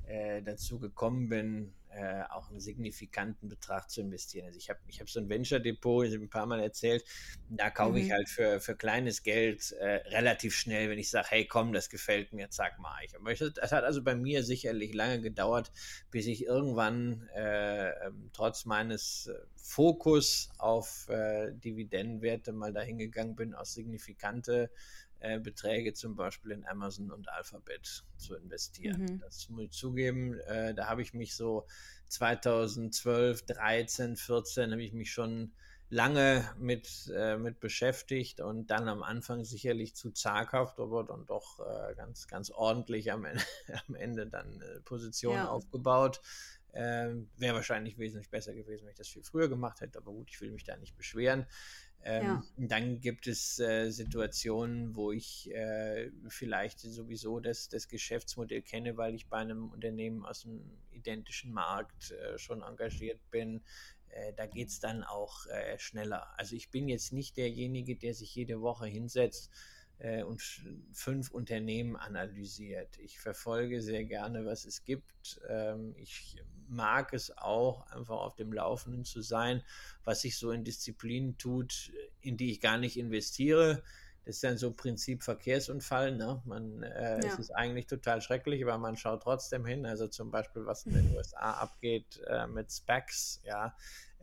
äh, dazu gekommen bin, äh, auch einen signifikanten Betrag zu investieren. Also ich habe ich hab so ein Venture-Depot, ich habe ein paar Mal erzählt, da kaufe mhm. ich halt für, für kleines Geld äh, relativ schnell, wenn ich sage, hey komm, das gefällt mir, zack, mache ich. Aber es hat also bei mir sicherlich lange gedauert, bis ich irgendwann äh, ähm, trotz meines äh, Fokus auf äh, Dividendenwerte mal dahin gegangen bin, aus signifikante äh, Beträge zum Beispiel in Amazon und Alphabet zu investieren. Mhm. Das muss ich zugeben, äh, da habe ich mich so 2012, 13, 14 habe ich mich schon lange mit, äh, mit beschäftigt und dann am Anfang sicherlich zu zaghaft, aber dann doch äh, ganz, ganz ordentlich am Ende, am Ende dann äh, Positionen ja. aufgebaut. Ähm, Wäre wahrscheinlich wesentlich besser gewesen, wenn ich das viel früher gemacht hätte, aber gut, ich will mich da nicht beschweren. Ähm, ja. Dann gibt es äh, Situationen, wo ich äh, vielleicht sowieso das, das Geschäftsmodell kenne, weil ich bei einem Unternehmen aus dem identischen Markt äh, schon engagiert bin. Äh, da geht es dann auch äh, schneller. Also ich bin jetzt nicht derjenige, der sich jede Woche hinsetzt äh, und fünf Unternehmen analysiert. Ich verfolge sehr gerne, was es gibt. Ähm, ich mag es auch, einfach auf dem Laufenden zu sein, was sich so in Disziplinen tut, in die ich gar nicht investiere. Das ist dann so Prinzip Verkehrsunfall. Ne? Man, äh, ja. Es ist eigentlich total schrecklich, aber man schaut trotzdem hin. Also zum Beispiel, was in den USA abgeht äh, mit Specs. Ja,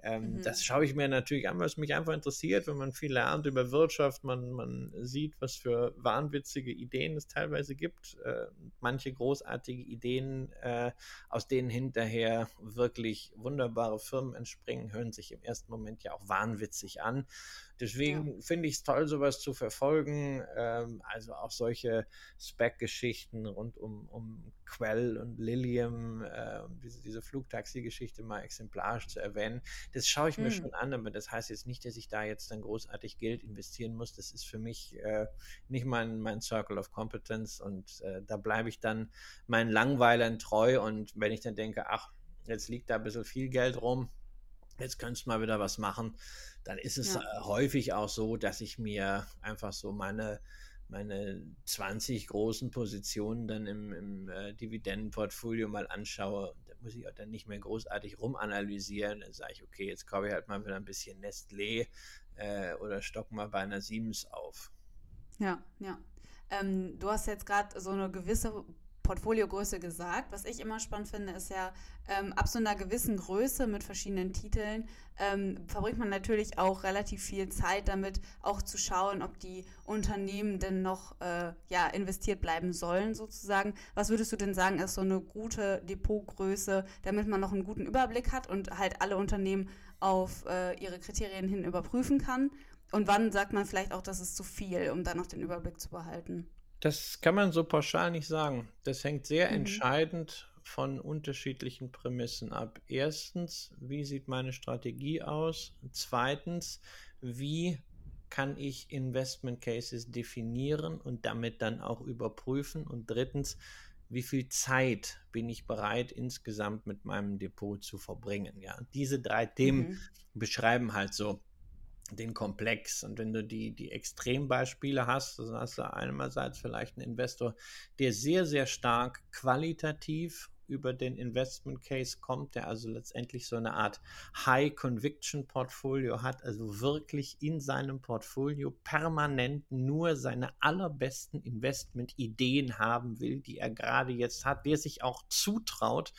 ähm, mhm. Das schaue ich mir natürlich an, was mich einfach interessiert, wenn man viel lernt über Wirtschaft, man, man sieht, was für wahnwitzige Ideen es teilweise gibt, äh, manche großartige Ideen, äh, aus denen hinterher wirklich wunderbare Firmen entspringen, hören sich im ersten Moment ja auch wahnwitzig an. Deswegen ja. finde ich es toll, sowas zu verfolgen. Ähm, also auch solche Spec-Geschichten rund um, um Quell und Lilium, äh, diese, diese Flugtaxi-Geschichte mal exemplarisch zu erwähnen. Das schaue ich mir mhm. schon an, aber das heißt jetzt nicht, dass ich da jetzt dann großartig Geld investieren muss. Das ist für mich äh, nicht mein, mein Circle of Competence und äh, da bleibe ich dann meinen Langweilern treu und wenn ich dann denke, ach, jetzt liegt da ein bisschen viel Geld rum, jetzt könntest du mal wieder was machen, dann ist es ja. Äh, häufig auch so, dass ich mir einfach so meine, meine 20 großen Positionen dann im, im äh, Dividendenportfolio mal anschaue. Da muss ich auch dann nicht mehr großartig rumanalysieren. Dann sage ich, okay, jetzt kaufe ich halt mal wieder ein bisschen Nestlé äh, oder stock mal bei einer Siemens auf. Ja, ja. Ähm, du hast jetzt gerade so eine gewisse Portfoliogröße gesagt. Was ich immer spannend finde, ist ja, ähm, ab so einer gewissen Größe mit verschiedenen Titeln ähm, verbringt man natürlich auch relativ viel Zeit damit, auch zu schauen, ob die Unternehmen denn noch äh, ja, investiert bleiben sollen, sozusagen. Was würdest du denn sagen, ist so eine gute Depotgröße, damit man noch einen guten Überblick hat und halt alle Unternehmen auf äh, ihre Kriterien hin überprüfen kann? Und wann sagt man vielleicht auch, das ist zu viel, um dann noch den Überblick zu behalten? Das kann man so pauschal nicht sagen. Das hängt sehr mhm. entscheidend von unterschiedlichen Prämissen ab. Erstens, wie sieht meine Strategie aus? Zweitens, wie kann ich Investment Cases definieren und damit dann auch überprüfen? Und drittens, wie viel Zeit bin ich bereit, insgesamt mit meinem Depot zu verbringen? Ja, diese drei Themen mhm. beschreiben halt so den Komplex. Und wenn du die, die Extrembeispiele hast, dann hast du einerseits vielleicht einen Investor, der sehr, sehr stark qualitativ über den Investment Case kommt, der also letztendlich so eine Art High Conviction Portfolio hat, also wirklich in seinem Portfolio permanent nur seine allerbesten Investment Ideen haben will, die er gerade jetzt hat, der sich auch zutraut,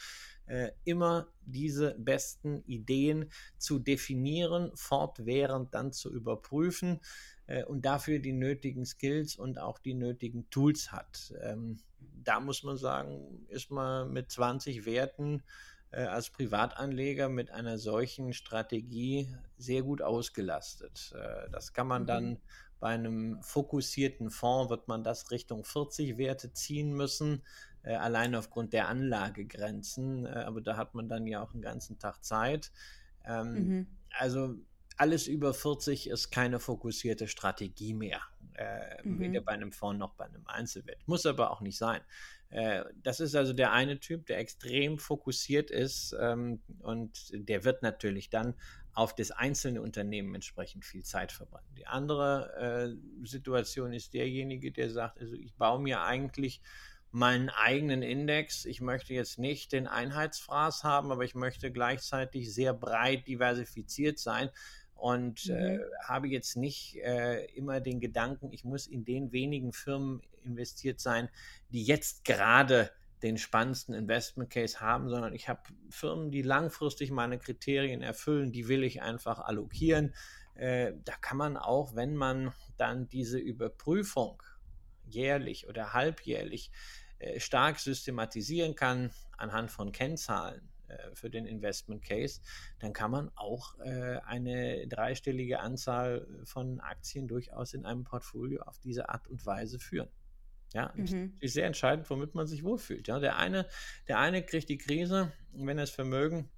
äh, immer diese besten Ideen zu definieren, fortwährend dann zu überprüfen äh, und dafür die nötigen Skills und auch die nötigen Tools hat. Ähm, da muss man sagen, ist man mit 20 Werten äh, als Privatanleger mit einer solchen Strategie sehr gut ausgelastet. Äh, das kann man mhm. dann bei einem fokussierten Fonds wird man das Richtung 40 Werte ziehen müssen äh, allein aufgrund der Anlagegrenzen. Äh, aber da hat man dann ja auch einen ganzen Tag Zeit. Ähm, mhm. Also alles über 40 ist keine fokussierte Strategie mehr. Äh, mhm. Weder bei einem Fonds noch bei einem Einzelwert. Muss aber auch nicht sein. Äh, das ist also der eine Typ, der extrem fokussiert ist ähm, und der wird natürlich dann auf das einzelne Unternehmen entsprechend viel Zeit verbrennen. Die andere äh, Situation ist derjenige, der sagt, also ich baue mir eigentlich meinen eigenen Index. Ich möchte jetzt nicht den Einheitsfraß haben, aber ich möchte gleichzeitig sehr breit diversifiziert sein und äh, mhm. äh, habe jetzt nicht äh, immer den Gedanken, ich muss in den wenigen Firmen investiert sein, die jetzt gerade den spannendsten Investment Case haben, sondern ich habe Firmen, die langfristig meine Kriterien erfüllen, die will ich einfach allokieren. Äh, da kann man auch, wenn man dann diese Überprüfung jährlich oder halbjährlich äh, stark systematisieren kann anhand von Kennzahlen äh, für den Investment Case, dann kann man auch äh, eine dreistellige Anzahl von Aktien durchaus in einem Portfolio auf diese Art und Weise führen. Ja, mhm. ist sehr entscheidend, womit man sich wohlfühlt. Ja, der eine, der eine kriegt die Krise, wenn er das Vermögen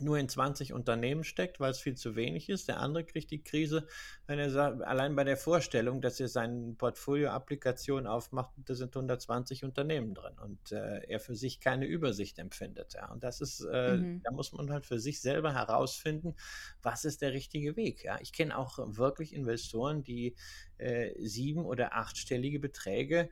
nur in 20 Unternehmen steckt, weil es viel zu wenig ist. Der andere kriegt die Krise, wenn er sagt, allein bei der Vorstellung, dass er seine Portfolio-Applikation aufmacht, da sind 120 Unternehmen drin und äh, er für sich keine Übersicht empfindet. Ja. Und das ist, äh, mhm. da muss man halt für sich selber herausfinden, was ist der richtige Weg. Ja. Ich kenne auch wirklich Investoren, die äh, sieben- oder achtstellige Beträge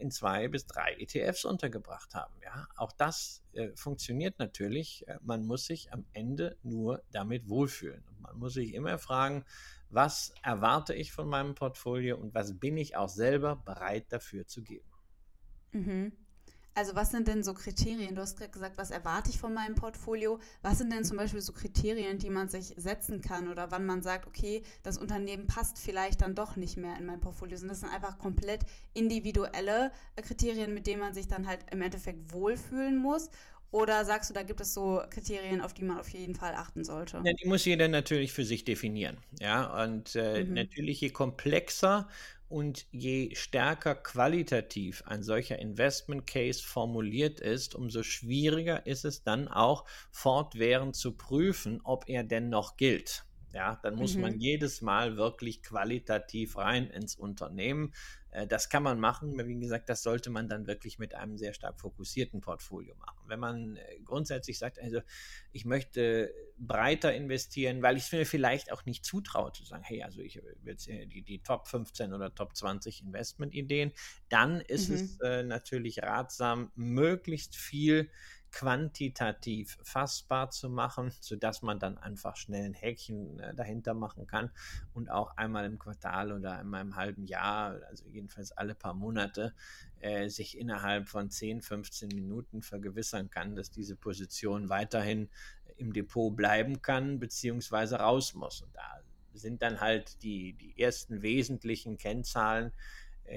in zwei bis drei ETFs untergebracht haben. Ja, auch das äh, funktioniert natürlich. Äh, man muss sich am Ende nur damit wohlfühlen. Und man muss sich immer fragen, was erwarte ich von meinem Portfolio und was bin ich auch selber bereit dafür zu geben. Mhm. Also was sind denn so Kriterien? Du hast gerade gesagt, was erwarte ich von meinem Portfolio? Was sind denn zum Beispiel so Kriterien, die man sich setzen kann oder wann man sagt, okay, das Unternehmen passt vielleicht dann doch nicht mehr in mein Portfolio? Sind das dann einfach komplett individuelle Kriterien, mit denen man sich dann halt im Endeffekt wohlfühlen muss? Oder sagst du, da gibt es so Kriterien, auf die man auf jeden Fall achten sollte? Ja, die muss jeder natürlich für sich definieren. Ja, und äh, mhm. natürlich je komplexer und je stärker qualitativ ein solcher Investment Case formuliert ist, umso schwieriger ist es dann auch fortwährend zu prüfen, ob er denn noch gilt. Ja, dann muss mhm. man jedes Mal wirklich qualitativ rein ins Unternehmen äh, das kann man machen. Wie gesagt, das sollte man dann wirklich mit einem sehr stark fokussierten Portfolio machen. Wenn man äh, grundsätzlich sagt, also ich möchte breiter investieren, weil ich es mir vielleicht auch nicht zutraue zu sagen, hey, also ich will jetzt die, die Top 15 oder Top 20 Investmentideen, dann ist mhm. es äh, natürlich ratsam, möglichst viel quantitativ fassbar zu machen, sodass man dann einfach schnell ein Häkchen äh, dahinter machen kann und auch einmal im Quartal oder einmal im halben Jahr, also jedenfalls alle paar Monate, äh, sich innerhalb von 10, 15 Minuten vergewissern kann, dass diese Position weiterhin im Depot bleiben kann, beziehungsweise raus muss. Und da sind dann halt die, die ersten wesentlichen Kennzahlen,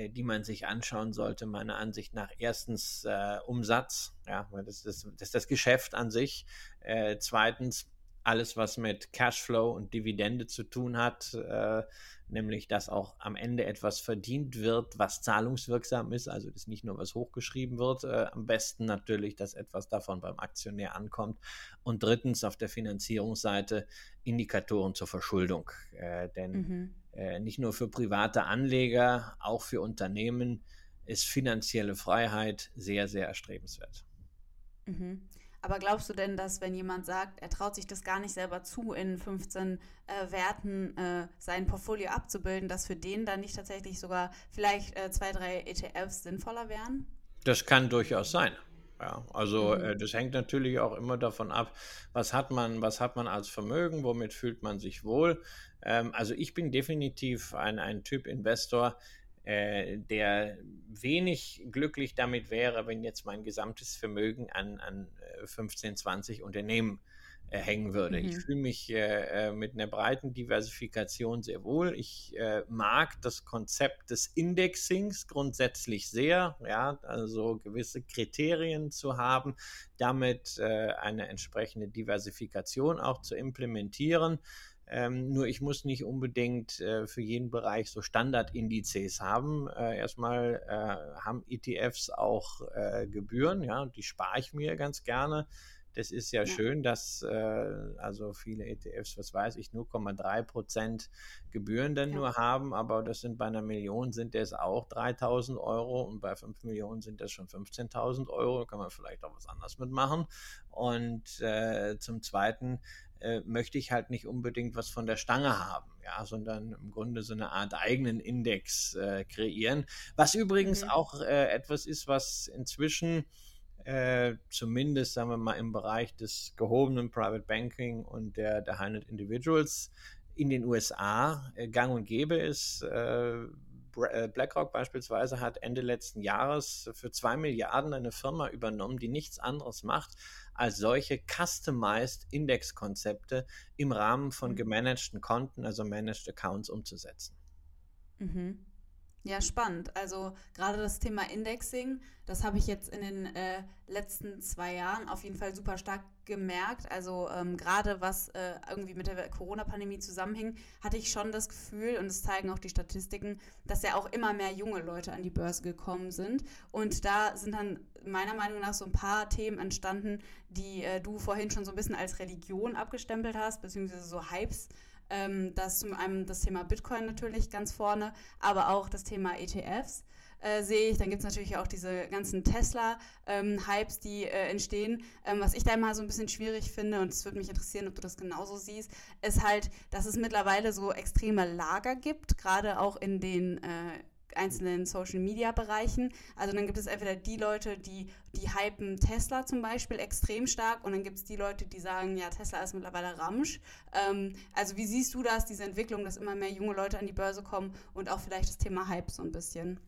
die man sich anschauen sollte, meiner Ansicht nach. Erstens äh, Umsatz, ja, das ist, das ist das Geschäft an sich. Äh, zweitens alles, was mit Cashflow und Dividende zu tun hat, äh, nämlich dass auch am Ende etwas verdient wird, was zahlungswirksam ist, also dass nicht nur was hochgeschrieben wird, äh, am besten natürlich, dass etwas davon beim Aktionär ankommt. Und drittens auf der Finanzierungsseite Indikatoren zur Verschuldung, äh, denn mhm. Äh, nicht nur für private Anleger, auch für Unternehmen ist finanzielle Freiheit sehr, sehr erstrebenswert. Mhm. Aber glaubst du denn, dass wenn jemand sagt, er traut sich das gar nicht selber zu, in 15 äh, Werten äh, sein Portfolio abzubilden, dass für den dann nicht tatsächlich sogar vielleicht äh, zwei, drei ETFs sinnvoller wären? Das kann durchaus sein. Ja, also mhm. Äh, das hängt natürlich auch immer davon ab, was hat man, was hat man als Vermögen, womit fühlt man sich wohl. Ähm, also ich bin definitiv ein, ein Typ Investor, äh, der wenig glücklich damit wäre, wenn jetzt mein gesamtes Vermögen an, an 15, äh, 20 Unternehmen äh, hängen würde. Mhm. Ich fühle mich äh, äh, mit einer breiten Diversifikation sehr wohl. Ich äh, mag das Konzept des Indexings grundsätzlich sehr, ja, also gewisse Kriterien zu haben, damit eine entsprechende Diversifikation auch zu implementieren. Ähm, nur ich muss nicht unbedingt äh, für jeden Bereich so Standardindizes haben. Äh, erstmal äh, haben ETFs auch äh, Gebühren, ja, die spare ich mir ganz gerne. Das ist ja, ja. schön, dass äh, also viele ETFs, was weiß ich, 0,3 Prozent Gebühren dann ja. nur haben, aber das sind bei einer Million sind das auch 3000 Euro und bei 5 Millionen sind das schon 15.000 Euro. Da kann man vielleicht auch was anderes mitmachen. Und äh, zum Zweiten äh, möchte ich halt nicht unbedingt was von der Stange haben, ja, sondern im Grunde so eine Art eigenen Index äh, kreieren. Was übrigens mhm. auch äh, etwas ist, was inzwischen äh, zumindest, sagen wir mal, im Bereich des gehobenen Private Banking und der, der High Individuals in den USA äh, gang und gäbe ist. Äh, BlackRock beispielsweise hat Ende letzten Jahres für zwei Milliarden eine Firma übernommen, die nichts anderes macht, als solche customized Index-Konzepte im Rahmen von mhm. gemanagten Konten, also Managed Accounts, umzusetzen. Mhm. Ja, spannend. Also gerade das Thema Indexing, das habe ich jetzt in den äh, letzten zwei Jahren auf jeden Fall super stark gemerkt. Also ähm, gerade was äh, irgendwie mit der Corona-Pandemie zusammenhing, hatte ich schon das Gefühl, und das zeigen auch die Statistiken, dass ja auch immer mehr junge Leute an die Börse gekommen sind. Und da sind dann meiner Meinung nach so ein paar Themen entstanden, die äh, du vorhin schon so ein bisschen als Religion abgestempelt hast, beziehungsweise so Hypes ähm, das zum einen das Thema Bitcoin natürlich ganz vorne, aber auch das Thema ETFs. Äh, sehe ich. Dann gibt es natürlich auch diese ganzen Tesla-Hypes, ähm, die äh, entstehen. Ähm, was ich da immer so ein bisschen schwierig finde, und es würde mich interessieren, ob du das genauso siehst, ist halt, dass es mittlerweile so extreme Lager gibt, gerade auch in den äh, einzelnen Social-Media-Bereichen. Also dann gibt es entweder die Leute, die, die hypen Tesla zum Beispiel extrem stark und dann gibt es die Leute, die sagen, ja, Tesla ist mittlerweile Ramsch. Ähm, also wie siehst du das, diese Entwicklung, dass immer mehr junge Leute an die Börse kommen und auch vielleicht das Thema Hype so ein bisschen?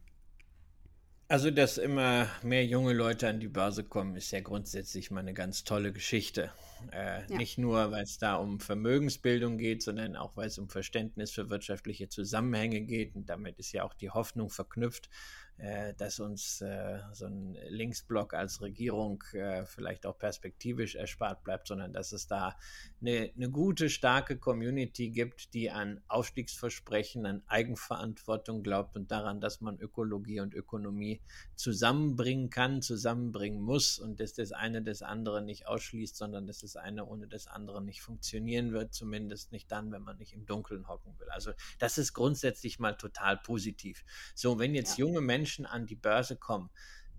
Also, dass immer mehr junge Leute an die Börse kommen, ist ja grundsätzlich mal eine ganz tolle Geschichte. Äh, ja. Nicht nur, weil es da um Vermögensbildung geht, sondern auch, weil es um Verständnis für wirtschaftliche Zusammenhänge geht. Und damit ist ja auch die Hoffnung verknüpft, äh, dass uns äh, so ein Linksblock als Regierung äh, vielleicht auch perspektivisch erspart bleibt, sondern dass es da eine, eine gute, starke Community gibt, die an Aufstiegsversprechen, an Eigenverantwortung glaubt und daran, dass man Ökologie und Ökonomie zusammenbringen kann, zusammenbringen muss und dass das eine das andere nicht ausschließt, sondern dass das eine ohne das andere nicht funktionieren wird, zumindest nicht dann, wenn man nicht im Dunkeln hocken will. Also das ist grundsätzlich mal total positiv. So, wenn jetzt ja. junge Menschen an die Börse kommen,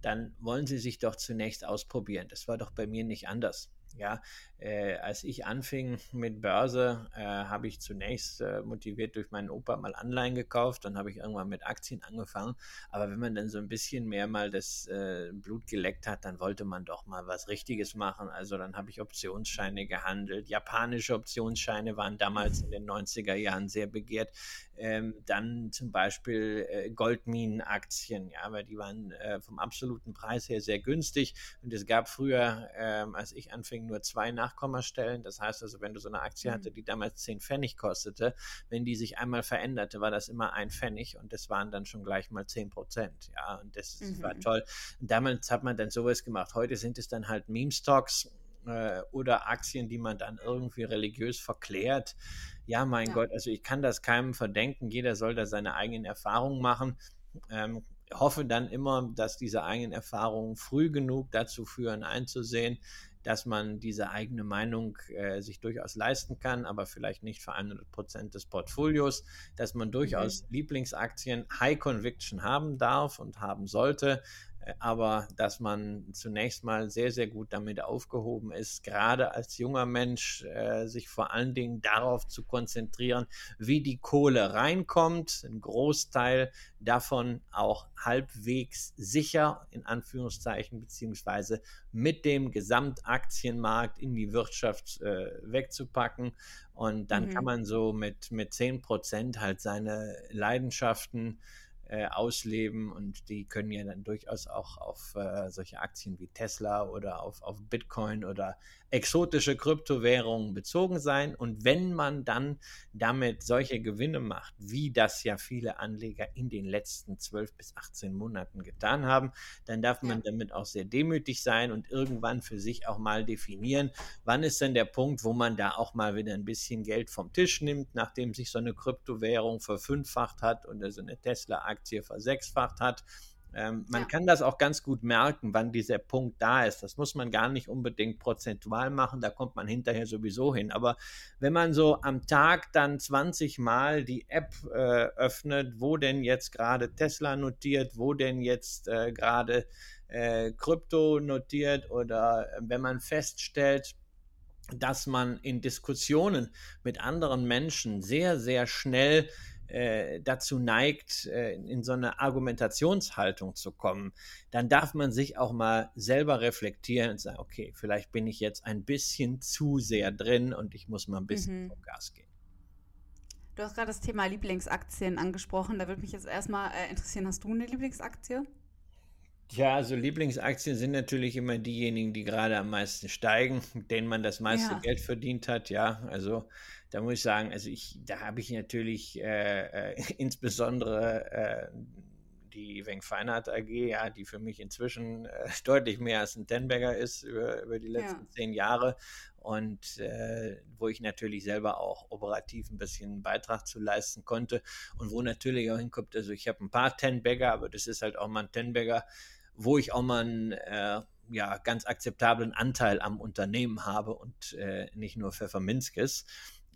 dann wollen sie sich doch zunächst ausprobieren. Das war doch bei mir nicht anders. Ja, äh, als ich anfing mit Börse, äh, habe ich zunächst äh, motiviert durch meinen Opa mal Anleihen gekauft, dann habe ich irgendwann mit Aktien angefangen. Aber wenn man dann so ein bisschen mehr mal das äh, Blut geleckt hat, dann wollte man doch mal was Richtiges machen. Also dann habe ich Optionsscheine gehandelt. Japanische Optionsscheine waren damals in den 90er Jahren sehr begehrt. Ähm, dann zum Beispiel äh, Goldminenaktien, ja, weil die waren äh, vom absoluten Preis her sehr günstig. Und es gab früher, ähm, als ich anfing, nur zwei Nachkommastellen. Das heißt also, wenn du so eine Aktie mhm. hatte, die damals 10 Pfennig kostete, wenn die sich einmal veränderte, war das immer ein Pfennig und das waren dann schon gleich mal 10 Prozent. Ja, und das mhm. war toll. Und damals hat man dann sowas gemacht. Heute sind es dann halt Meme-Stocks äh, oder Aktien, die man dann irgendwie religiös verklärt. Ja, mein ja. Gott, also ich kann das keinem verdenken. Jeder soll da seine eigenen Erfahrungen machen. Ähm, hoffe dann immer, dass diese eigenen Erfahrungen früh genug dazu führen, einzusehen, dass man diese eigene Meinung äh, sich durchaus leisten kann, aber vielleicht nicht für 100 Prozent des Portfolios, dass man durchaus mhm. Lieblingsaktien High Conviction haben darf und haben sollte, aber dass man zunächst mal sehr, sehr gut damit aufgehoben ist, gerade als junger Mensch äh, sich vor allen Dingen darauf zu konzentrieren, wie die Kohle reinkommt, ein Großteil davon auch halbwegs sicher, in Anführungszeichen, beziehungsweise mit dem Gesamtaktienmarkt in die Wirtschaft äh, wegzupacken. Und dann mhm. kann man so mit, mit 10 Prozent halt seine Leidenschaften äh, ausleben und die können ja dann durchaus auch auf äh, solche Aktien wie Tesla oder auf, auf Bitcoin oder exotische Kryptowährungen bezogen sein. Und wenn man dann damit solche Gewinne macht, wie das ja viele Anleger in den letzten 12 bis 18 Monaten getan haben, dann darf man ja. damit auch sehr demütig sein und irgendwann für sich auch mal definieren, wann ist denn der Punkt, wo man da auch mal wieder ein bisschen Geld vom Tisch nimmt, nachdem sich so eine Kryptowährung verfünffacht hat oder so eine Tesla-Aktie versechsfacht hat ähm, man ja. kann das auch ganz gut merken, wann dieser Punkt da ist. Das muss man gar nicht unbedingt prozentual machen, da kommt man hinterher sowieso hin. Aber wenn man so am Tag dann 20 Mal die App äh, öffnet, wo denn jetzt gerade Tesla notiert, wo denn jetzt äh, gerade äh, Krypto notiert oder äh, wenn man feststellt, dass man in Diskussionen mit anderen Menschen sehr, sehr schnell äh, dazu neigt, äh, in so eine Argumentationshaltung zu kommen, dann darf man sich auch mal selber reflektieren und sagen, okay, vielleicht bin ich jetzt ein bisschen zu sehr drin und ich muss mal ein bisschen mhm. vom Gas gehen. Du hast gerade das Thema Lieblingsaktien angesprochen. Da würde mich jetzt erstmal äh, interessieren, hast du eine Lieblingsaktie? Ja, also Lieblingsaktien sind natürlich immer diejenigen, die gerade am meisten steigen, mit denen man das meiste ja. Geld verdient hat. Ja, also da muss ich sagen, also ich, da habe ich natürlich äh, äh, insbesondere äh, die Weng Feinhardt AG, ja, die für mich inzwischen äh, deutlich mehr als ein Tenberger ist über, über die letzten ja. zehn Jahre und äh, wo ich natürlich selber auch operativ ein bisschen einen Beitrag zu leisten konnte und wo natürlich auch hinkommt, also ich habe ein paar Tenbagger, aber das ist halt auch mal ein Tenbagger, wo ich auch mal einen äh, ja, ganz akzeptablen Anteil am Unternehmen habe und äh, nicht nur Pfefferminzkes.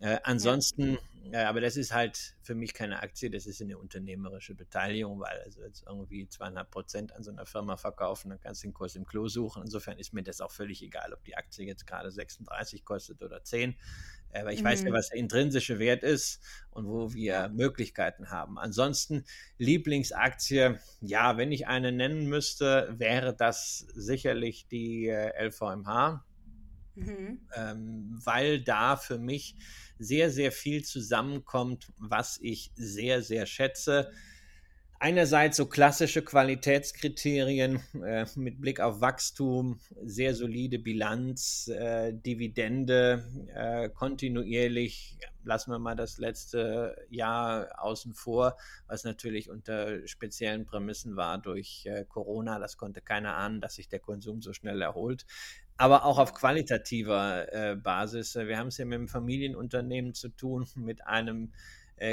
Äh, ansonsten, ja. äh, aber das ist halt für mich keine Aktie, das ist eine unternehmerische Beteiligung, weil also jetzt irgendwie zweieinhalb Prozent an so einer Firma verkaufen, dann kannst du den Kurs im Klo suchen. Insofern ist mir das auch völlig egal, ob die Aktie jetzt gerade 36 kostet oder 10. Äh, weil ich mhm. weiß ja, mhm. was der intrinsische Wert ist und wo wir Möglichkeiten haben. Ansonsten Lieblingsaktie, ja, wenn ich eine nennen müsste, wäre das sicherlich die äh, LVMH. Mhm. Ähm, weil da für mich sehr, sehr viel zusammenkommt, was ich sehr, sehr schätze. Einerseits so klassische Qualitätskriterien äh, mit Blick auf Wachstum, sehr solide Bilanz, äh, Dividende, äh, kontinuierlich, lassen wir mal das letzte Jahr außen vor, was natürlich unter speziellen Prämissen war durch äh, Corona. Das konnte keiner ahnen, dass sich der Konsum so schnell erholt aber auch auf qualitativer äh, Basis. Wir haben es ja mit einem Familienunternehmen zu tun, mit einem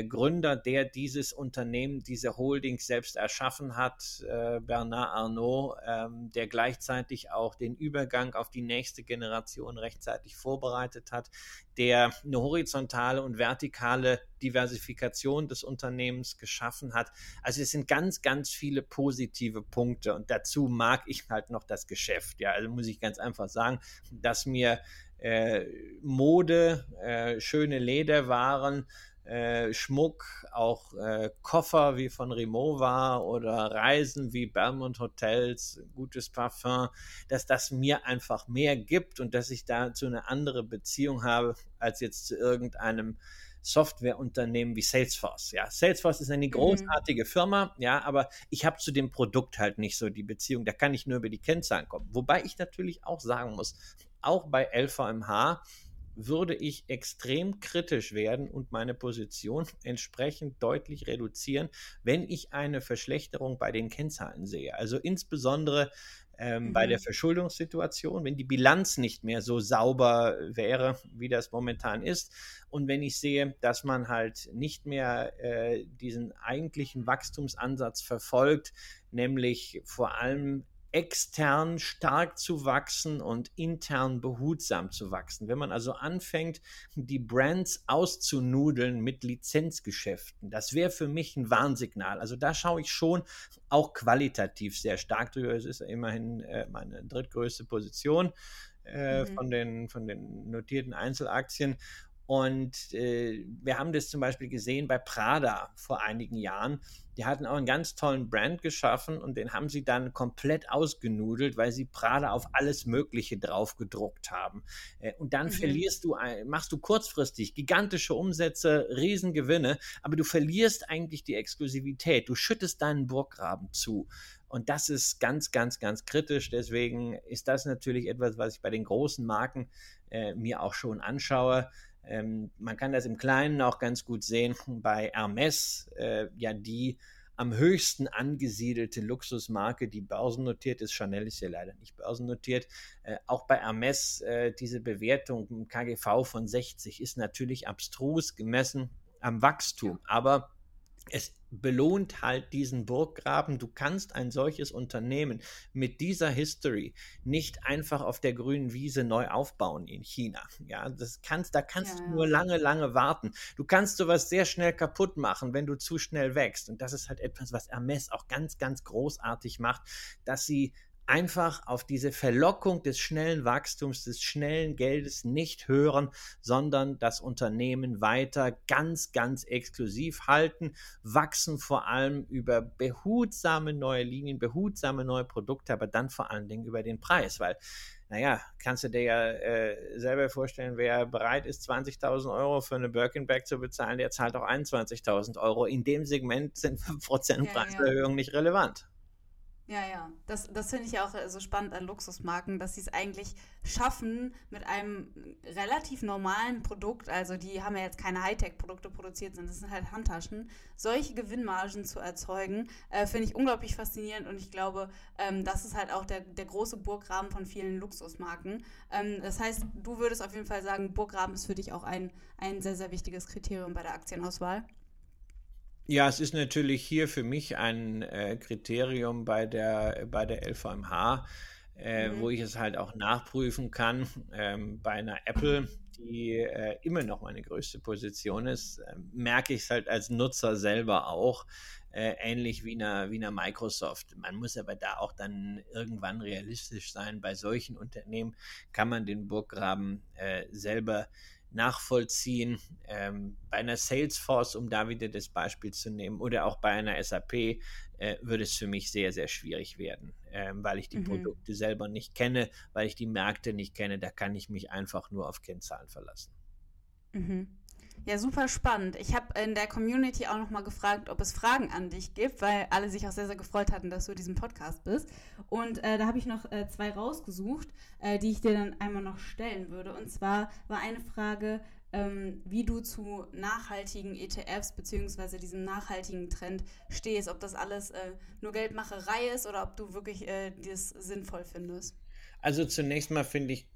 Gründer, der dieses Unternehmen, diese Holding selbst erschaffen hat, äh, Bernard Arnault, ähm, der gleichzeitig auch den Übergang auf die nächste Generation rechtzeitig vorbereitet hat, der eine horizontale und vertikale Diversifikation des Unternehmens geschaffen hat. Also es sind ganz, ganz viele positive Punkte und dazu mag ich halt noch das Geschäft. Ja, also muss ich ganz einfach sagen, dass mir äh, Mode, äh, schöne Lederwaren, äh, Schmuck, auch äh, Koffer wie von Rimowa oder Reisen wie Belmont Hotels, gutes Parfum, dass das mir einfach mehr gibt und dass ich dazu eine andere Beziehung habe als jetzt zu irgendeinem Softwareunternehmen wie Salesforce. Ja, Salesforce ist eine mhm. großartige mhm. Firma, ja, aber ich habe zu dem Produkt halt nicht so die Beziehung. Da kann ich nur über die Kennzahlen kommen. Wobei ich natürlich auch sagen muss, auch bei LVMH würde ich extrem kritisch werden und meine Position entsprechend deutlich reduzieren, wenn ich eine Verschlechterung bei den Kennzahlen sehe. Also insbesondere ähm, mhm. bei der. Verschuldungssituation, wenn die Bilanz nicht mehr so sauber wäre, wie das momentan ist. Und wenn ich sehe, dass man halt nicht mehr äh, diesen eigentlichen Wachstumsansatz verfolgt, nämlich vor allem extern stark zu wachsen und intern behutsam zu wachsen. Wenn man also anfängt, die Brands auszunudeln mit Lizenzgeschäften, das wäre für mich ein Warnsignal. Also da schaue ich schon auch qualitativ sehr stark drüber. Es ist immerhin äh, meine drittgrößte Position. Äh, mhm. von, den, von den notierten Einzelaktien. Und äh, wir haben das zum Beispiel gesehen bei Prada vor einigen Jahren. Die hatten auch einen ganz tollen Brand geschaffen und den haben sie dann komplett ausgenudelt, weil sie Prada auf alles Mögliche drauf gedruckt haben. Äh, und dann mhm. verlierst du, machst du kurzfristig gigantische Umsätze, Riesengewinne, aber du verlierst eigentlich die Exklusivität. Du schüttest deinen Burggraben zu. Und das ist ganz, ganz, ganz kritisch. Deswegen ist das natürlich etwas, was ich bei den großen Marken äh, mir auch schon anschaue. Ähm, man kann das im Kleinen auch ganz gut sehen bei Hermes, äh, ja die am höchsten angesiedelte Luxusmarke, die börsennotiert ist. Chanel ist ja leider nicht börsennotiert. Äh, auch bei Hermes äh, diese Bewertung KGV von 60 ist natürlich abstrus gemessen am Wachstum. Aber es belohnt halt diesen Burggraben. Du kannst ein solches Unternehmen mit dieser History nicht einfach auf der grünen Wiese neu aufbauen in China. Ja, das kannst, da kannst ja, du nur lange, lange warten. Du kannst sowas sehr schnell kaputt machen, wenn du zu schnell wächst. Und das ist halt etwas, was Hermes auch ganz, ganz großartig macht, dass sie einfach auf diese Verlockung des schnellen Wachstums, des schnellen Geldes nicht hören, sondern das Unternehmen weiter ganz, ganz exklusiv halten, wachsen vor allem über behutsame neue Linien, behutsame neue Produkte, aber dann vor allen Dingen über den Preis, weil naja, kannst du dir ja äh, selber vorstellen, wer bereit ist, 20.000 Euro für eine Birkenback zu bezahlen, der zahlt auch 21.000 Euro. In dem Segment sind 5% Preiserhöhungen ja, ja. nicht relevant. Ja, ja. Das, das finde ich auch äh, so spannend an Luxusmarken, dass sie es eigentlich schaffen, mit einem relativ normalen Produkt, also die haben ja jetzt keine Hightech-Produkte produziert, sondern das sind halt Handtaschen, solche Gewinnmargen zu erzeugen, äh, finde ich unglaublich faszinierend und ich glaube, ähm, das ist halt auch der, der große Burggraben von vielen Luxusmarken. Ähm, das heißt, du würdest auf jeden Fall sagen, Burggraben ist für dich auch ein, ein sehr, sehr wichtiges Kriterium bei der Aktienauswahl. Ja, es ist natürlich hier für mich ein äh, Kriterium bei der, bei der LVMH, äh, mhm. wo ich es halt auch nachprüfen kann. Ähm, bei einer Apple, die äh, immer noch meine größte Position ist, ähm, merke ich es halt als Nutzer selber auch. Äh, ähnlich wie einer, wie einer Microsoft. Man muss aber da auch dann irgendwann realistisch sein. Bei solchen Unternehmen kann man den Burggraben äh, selber nachvollziehen. Ähm, bei einer Salesforce, um da wieder das Beispiel zu nehmen, oder auch bei einer SAP äh, würde es für mich sehr, sehr schwierig werden, ähm, weil ich die mhm. Produkte selber nicht kenne, weil ich die Märkte nicht kenne. Da kann ich mich einfach nur auf Kennzahlen verlassen. Mhm. Ja, super spannend. Ich habe in der Community auch nochmal gefragt, ob es Fragen an dich gibt, weil alle sich auch sehr, sehr gefreut hatten, dass du in diesem Podcast bist. Und äh, da habe ich noch äh, zwei rausgesucht, äh, die ich dir dann einmal noch stellen würde. Und zwar war eine Frage, ähm, wie du zu nachhaltigen ETFs bzw. diesem nachhaltigen Trend stehst, ob das alles äh, nur Geldmacherei ist oder ob du wirklich äh, das sinnvoll findest. Also zunächst mal finde ich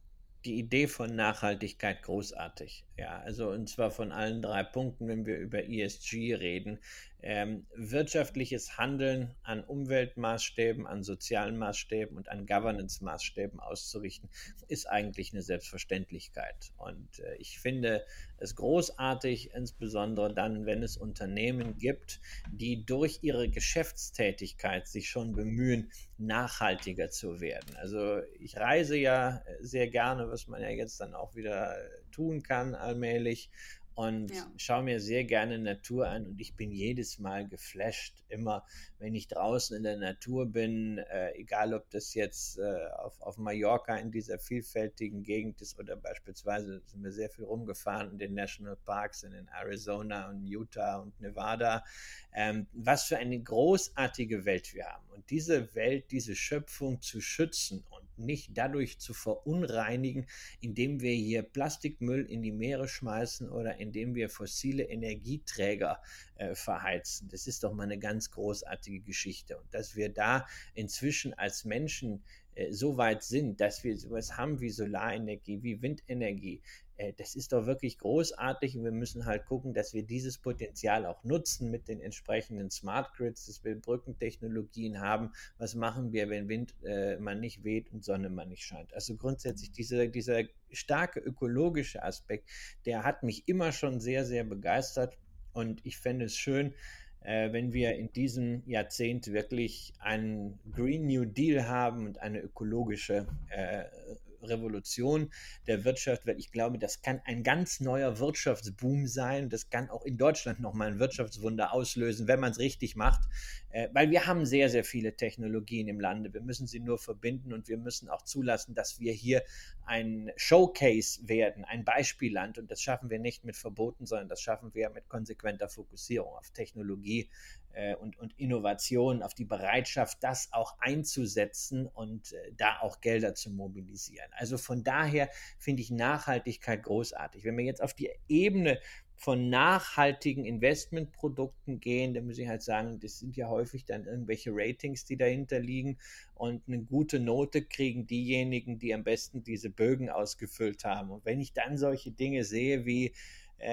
die Idee von Nachhaltigkeit großartig. Ja, also und zwar von allen drei Punkten, wenn wir über ESG reden. Ähm, wirtschaftliches Handeln an Umweltmaßstäben, an sozialen Maßstäben und an Governance-Maßstäben auszurichten, ist eigentlich eine Selbstverständlichkeit. Und äh, ich finde es großartig, insbesondere dann, wenn es Unternehmen gibt, die durch ihre Geschäftstätigkeit sich schon bemühen, nachhaltiger zu werden. Also ich reise ja sehr gerne, was man ja jetzt dann auch wieder tun kann allmählich und ja. schaue mir sehr gerne Natur an und ich bin jedes Mal geflasht, immer wenn ich draußen in der Natur bin, äh, egal ob das jetzt äh, auf, auf Mallorca in dieser vielfältigen Gegend ist oder beispielsweise sind wir sehr viel rumgefahren in den National Parks in Arizona und Utah und Nevada, ähm, was für eine großartige Welt wir haben und diese Welt, diese Schöpfung zu schützen und nicht dadurch zu verunreinigen, indem wir hier Plastikmüll in die Meere schmeißen oder indem wir fossile Energieträger äh, verheizen. Das ist doch mal eine ganz großartige Geschichte. Und dass wir da inzwischen als Menschen äh, so weit sind, dass wir sowas haben wie Solarenergie, wie Windenergie, äh, das ist doch wirklich großartig und wir müssen halt gucken, dass wir dieses Potenzial auch nutzen mit den entsprechenden Smart Grids, dass wir Brückentechnologien haben. Was machen wir, wenn Wind äh, mal nicht weht und Sonne mal nicht scheint? Also grundsätzlich dieser, dieser starke ökologische Aspekt, der hat mich immer schon sehr, sehr begeistert und ich fände es schön, äh, wenn wir in diesem Jahrzehnt wirklich einen Green New Deal haben und eine ökologische äh, Revolution der Wirtschaft, weil ich glaube, das kann ein ganz neuer Wirtschaftsboom sein. Das kann auch in Deutschland nochmal ein Wirtschaftswunder auslösen, wenn man es richtig macht. Äh, weil wir haben sehr, sehr viele Technologien im Lande. Wir müssen sie nur verbinden und wir müssen auch zulassen, dass wir hier ein Showcase werden, ein Beispielland. Und das schaffen wir nicht mit Verboten, sondern das schaffen wir mit konsequenter Fokussierung auf Technologie äh, und, und Innovation, auf die Bereitschaft, das auch einzusetzen und äh, da auch Gelder zu mobilisieren. Also von daher finde ich Nachhaltigkeit großartig. Wenn wir jetzt auf die Ebene von nachhaltigen Investmentprodukten gehen, dann muss ich halt sagen, das sind ja häufig dann irgendwelche Ratings, die dahinter liegen und eine gute Note kriegen diejenigen, die am besten diese Bögen ausgefüllt haben. Und wenn ich dann solche Dinge sehe wie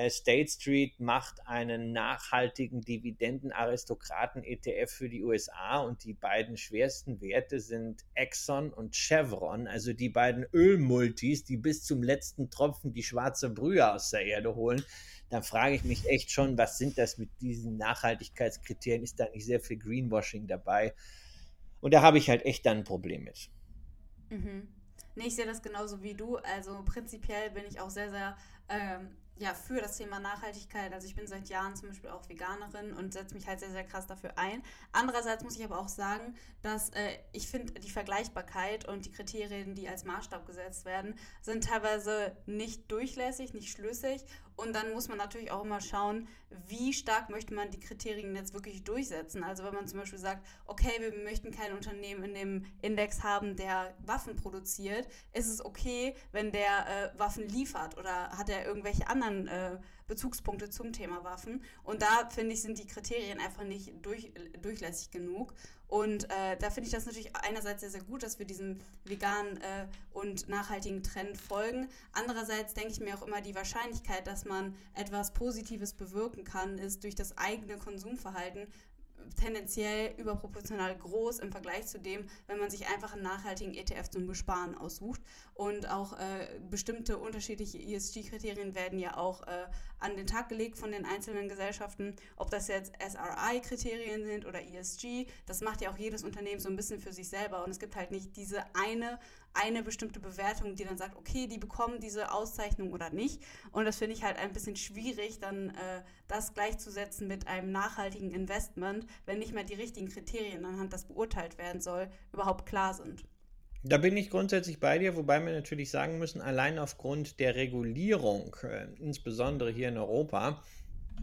State Street macht einen nachhaltigen Dividendenaristokraten-ETF für die USA und die beiden schwersten Werte sind Exxon und Chevron, also die beiden Ölmultis, die bis zum letzten Tropfen die schwarze Brühe aus der Erde holen dann frage ich mich echt schon, was sind das mit diesen Nachhaltigkeitskriterien? Ist da nicht sehr viel Greenwashing dabei? Und da habe ich halt echt dann ein Problem mit. Mhm. Nee, ich sehe das genauso wie du. Also prinzipiell bin ich auch sehr, sehr ähm, ja, für das Thema Nachhaltigkeit. Also ich bin seit Jahren zum Beispiel auch Veganerin und setze mich halt sehr, sehr krass dafür ein. Andererseits muss ich aber auch sagen, dass äh, ich finde, die Vergleichbarkeit und die Kriterien, die als Maßstab gesetzt werden, sind teilweise nicht durchlässig, nicht schlüssig und dann muss man natürlich auch immer schauen, wie stark möchte man die Kriterien jetzt wirklich durchsetzen. Also wenn man zum Beispiel sagt, okay, wir möchten kein Unternehmen in dem Index haben, der Waffen produziert, ist es okay, wenn der äh, Waffen liefert oder hat er irgendwelche anderen äh, Bezugspunkte zum Thema Waffen. Und da finde ich, sind die Kriterien einfach nicht durch, durchlässig genug. Und äh, da finde ich das natürlich einerseits sehr, sehr gut, dass wir diesem veganen äh, und nachhaltigen Trend folgen. Andererseits denke ich mir auch immer, die Wahrscheinlichkeit, dass man etwas Positives bewirken kann, ist durch das eigene Konsumverhalten tendenziell überproportional groß im Vergleich zu dem, wenn man sich einfach einen nachhaltigen ETF zum Besparen aussucht. Und auch äh, bestimmte unterschiedliche ESG-Kriterien werden ja auch äh, an den Tag gelegt von den einzelnen Gesellschaften. Ob das jetzt SRI-Kriterien sind oder ESG, das macht ja auch jedes Unternehmen so ein bisschen für sich selber. Und es gibt halt nicht diese eine eine bestimmte Bewertung, die dann sagt, okay, die bekommen diese Auszeichnung oder nicht. Und das finde ich halt ein bisschen schwierig, dann äh, das gleichzusetzen mit einem nachhaltigen Investment, wenn nicht mehr die richtigen Kriterien, anhand das beurteilt werden soll, überhaupt klar sind. Da bin ich grundsätzlich bei dir, wobei wir natürlich sagen müssen, allein aufgrund der Regulierung, äh, insbesondere hier in Europa,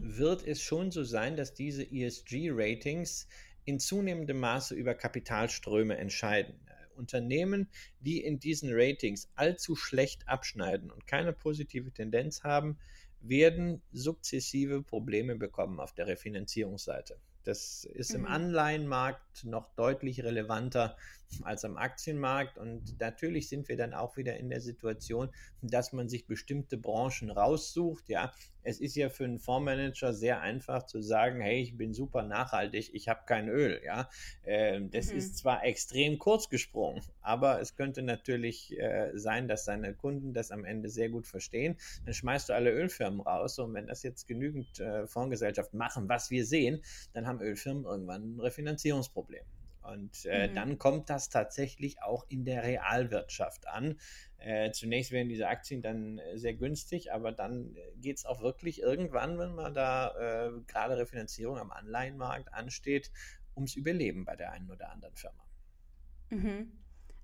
wird es schon so sein, dass diese ESG-Ratings in zunehmendem Maße über Kapitalströme entscheiden. Unternehmen, die in diesen Ratings allzu schlecht abschneiden und keine positive Tendenz haben, werden sukzessive Probleme bekommen auf der Refinanzierungsseite. Das ist mhm. im Anleihenmarkt noch deutlich relevanter als am Aktienmarkt. Und natürlich sind wir dann auch wieder in der Situation, dass man sich bestimmte Branchen raussucht. Ja, es ist ja für einen Fondsmanager sehr einfach zu sagen, hey, ich bin super nachhaltig, ich habe kein Öl. Ja, äh, das mhm. ist zwar extrem kurz gesprungen, aber es könnte natürlich äh, sein, dass seine Kunden das am Ende sehr gut verstehen. Dann schmeißt du alle Ölfirmen raus und wenn das jetzt genügend äh, Fondsgesellschaften machen, was wir sehen, dann haben Ölfirmen irgendwann ein Refinanzierungsproblem. Und äh, mhm. dann kommt das tatsächlich auch in der Realwirtschaft an. Äh, zunächst werden diese Aktien dann äh, sehr günstig, aber dann äh, geht es auch wirklich irgendwann, wenn man da äh, gerade Refinanzierung am Anleihenmarkt ansteht, ums Überleben bei der einen oder anderen Firma. Mhm.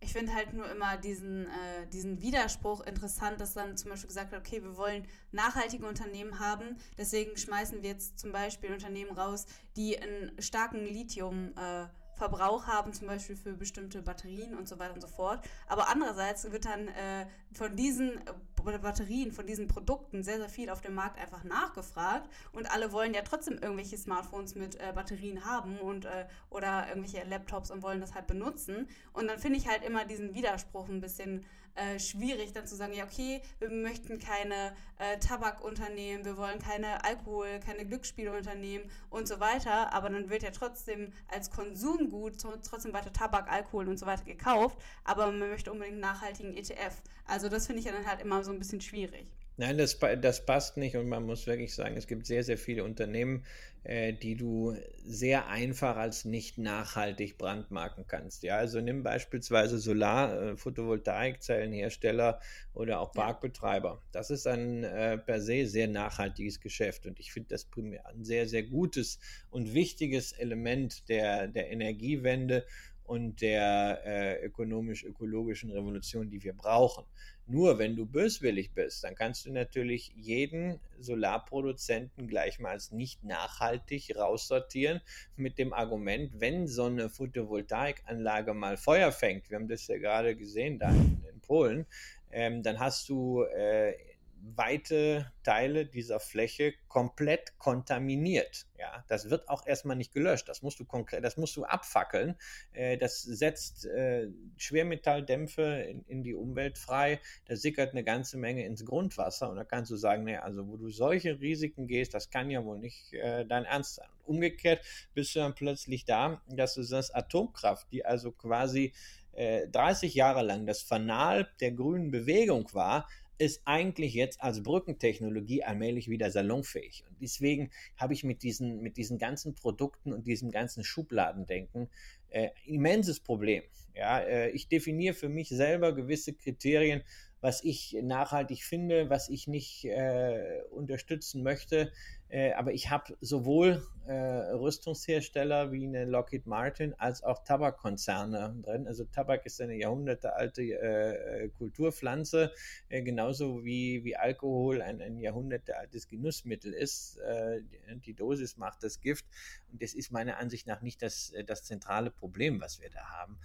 Ich finde halt nur immer diesen, äh, diesen Widerspruch interessant, dass dann zum Beispiel gesagt wird, okay, wir wollen nachhaltige Unternehmen haben, deswegen schmeißen wir jetzt zum Beispiel Unternehmen raus, die einen starken Lithium- äh, Verbrauch haben, zum Beispiel für bestimmte Batterien und so weiter und so fort. Aber andererseits wird dann äh, von diesen Batterien, von diesen Produkten sehr, sehr viel auf dem Markt einfach nachgefragt und alle wollen ja trotzdem irgendwelche Smartphones mit äh, Batterien haben und äh, oder irgendwelche Laptops und wollen das halt benutzen. Und dann finde ich halt immer diesen Widerspruch ein bisschen äh, schwierig, dann zu sagen, ja, okay, wir möchten keine äh, Tabakunternehmen, wir wollen keine Alkohol, keine Glücksspielunternehmen und so weiter, aber dann wird ja trotzdem als Konsumgut trotzdem weiter Tabak, Alkohol und so weiter gekauft, aber man möchte unbedingt einen nachhaltigen ETF. Also das finde ich ja dann halt immer so ein bisschen schwierig. Nein, das, das passt nicht und man muss wirklich sagen, es gibt sehr, sehr viele Unternehmen, äh, die du sehr einfach als nicht nachhaltig brandmarken kannst. Ja, also nimm beispielsweise Solar, äh, Photovoltaikzellenhersteller oder auch Parkbetreiber. Das ist ein äh, per se sehr nachhaltiges Geschäft und ich finde das primär ein sehr, sehr gutes und wichtiges Element der, der Energiewende und der äh, ökonomisch-ökologischen Revolution, die wir brauchen. Nur wenn du böswillig bist, dann kannst du natürlich jeden Solarproduzenten gleichmals nicht nachhaltig raussortieren mit dem Argument, wenn so eine Photovoltaikanlage mal Feuer fängt, wir haben das ja gerade gesehen da in, in Polen, ähm, dann hast du äh, weite Teile dieser Fläche komplett kontaminiert. Ja, das wird auch erstmal nicht gelöscht. Das musst du konkret, das musst du abfackeln. Äh, das setzt äh, Schwermetalldämpfe in, in, die Umwelt frei. Da sickert eine ganze Menge ins Grundwasser und da kannst du sagen, nee, also wo du solche Risiken gehst, das kann ja wohl nicht äh, dein Ernst sein. umgekehrt bist du dann plötzlich da, dass du das Atomkraft, die also quasi 30 Jahre lang das Fanal der grünen Bewegung war, ist eigentlich jetzt als Brückentechnologie allmählich wieder salonfähig. Und deswegen habe ich mit diesen, mit diesen ganzen Produkten und diesem ganzen Schubladendenken äh, immenses Problem. Ja, äh, ich definiere für mich selber gewisse Kriterien, was ich nachhaltig finde, was ich nicht äh, unterstützen möchte. Äh, aber ich habe sowohl äh, Rüstungshersteller wie eine Lockheed Martin als auch Tabakkonzerne drin. Also Tabak ist eine jahrhundertealte äh, Kulturpflanze, äh, genauso wie, wie Alkohol ein, ein jahrhundertealtes Genussmittel ist. Äh, die Dosis macht das Gift. Und das ist meiner Ansicht nach nicht das, das zentrale Problem, was wir da haben.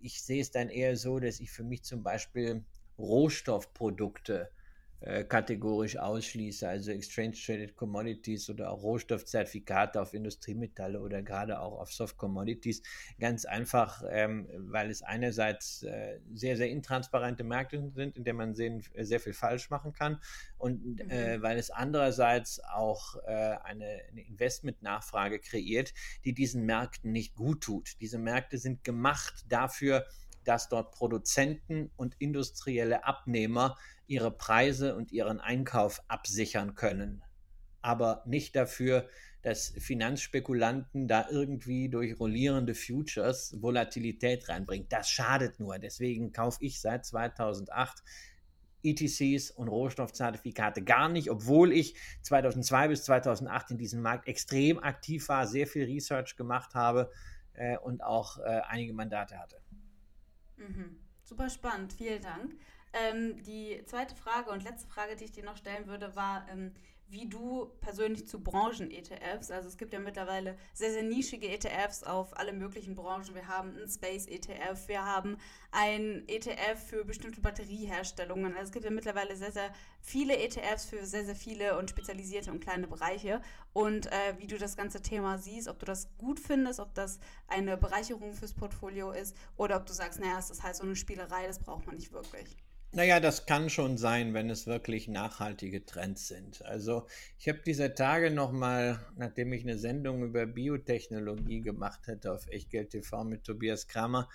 ich sehe es dann eher so, dass ich für mich zum Beispiel Rohstoffprodukte äh, kategorisch ausschließe, also Exchange Traded Commodities oder auch Rohstoffzertifikate auf Industriemetalle oder gerade auch auf Soft Commodities. Ganz einfach, ähm, weil es einerseits äh, sehr, sehr intransparente Märkte sind, in denen man sehen, sehr viel falsch machen kann und äh, mhm. weil es andererseits auch äh, eine, eine Investmentnachfrage kreiert, die diesen Märkten nicht gut tut. Diese Märkte sind gemacht dafür, dass dort Produzenten und industrielle Abnehmer ihre Preise und ihren Einkauf absichern können, aber nicht dafür, dass Finanzspekulanten da irgendwie durch rollierende Futures Volatilität reinbringen. Das schadet nur. Deswegen kaufe ich seit 2008 ETCs und Rohstoffzertifikate gar nicht, obwohl ich 2002 bis 2008 in diesem Markt extrem aktiv war, sehr viel Research gemacht habe äh, und auch äh, einige Mandate hatte. Mhm. Super spannend, vielen Dank. Ähm, die zweite Frage und letzte Frage, die ich dir noch stellen würde, war, ähm, wie du persönlich zu Branchen-ETFs, also es gibt ja mittlerweile sehr, sehr nischige ETFs auf alle möglichen Branchen. Wir haben einen Space-ETF, wir haben ein ETF für bestimmte Batterieherstellungen. Also es gibt ja mittlerweile sehr, sehr viele ETFs für sehr, sehr viele und spezialisierte und kleine Bereiche. Und äh, wie du das ganze Thema siehst, ob du das gut findest, ob das eine Bereicherung fürs Portfolio ist oder ob du sagst, naja, es ist halt so eine Spielerei, das braucht man nicht wirklich. Naja, das kann schon sein, wenn es wirklich nachhaltige Trends sind. Also ich habe diese Tage nochmal, nachdem ich eine Sendung über Biotechnologie gemacht hätte auf Echtgeld TV mit Tobias Kramer,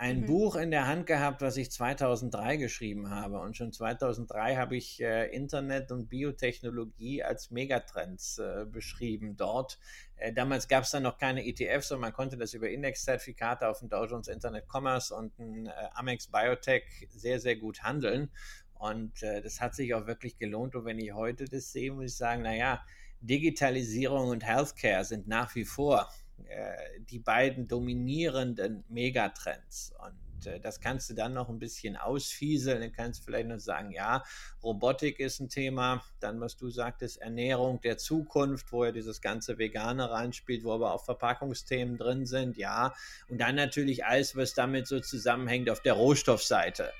ein mhm. Buch in der Hand gehabt, was ich 2003 geschrieben habe. Und schon 2003 habe ich äh, Internet und Biotechnologie als Megatrends äh, beschrieben dort. Äh, damals gab es dann noch keine ETFs und man konnte das über Indexzertifikate auf dem Dow Jones Internet Commerce und ein äh, Amex Biotech sehr, sehr gut handeln. Und äh, das hat sich auch wirklich gelohnt. Und wenn ich heute das sehe, muss ich sagen, naja, Digitalisierung und Healthcare sind nach wie vor äh, die beiden dominierenden Megatrends. Und äh, das kannst du dann noch ein bisschen ausfieseln. Dann kannst du vielleicht noch sagen, ja, Robotik ist ein Thema. Dann, was du sagtest, Ernährung der Zukunft, wo ja dieses ganze Vegane reinspielt, wo aber auch Verpackungsthemen drin sind, ja. Und dann natürlich alles, was damit so zusammenhängt auf der Rohstoffseite.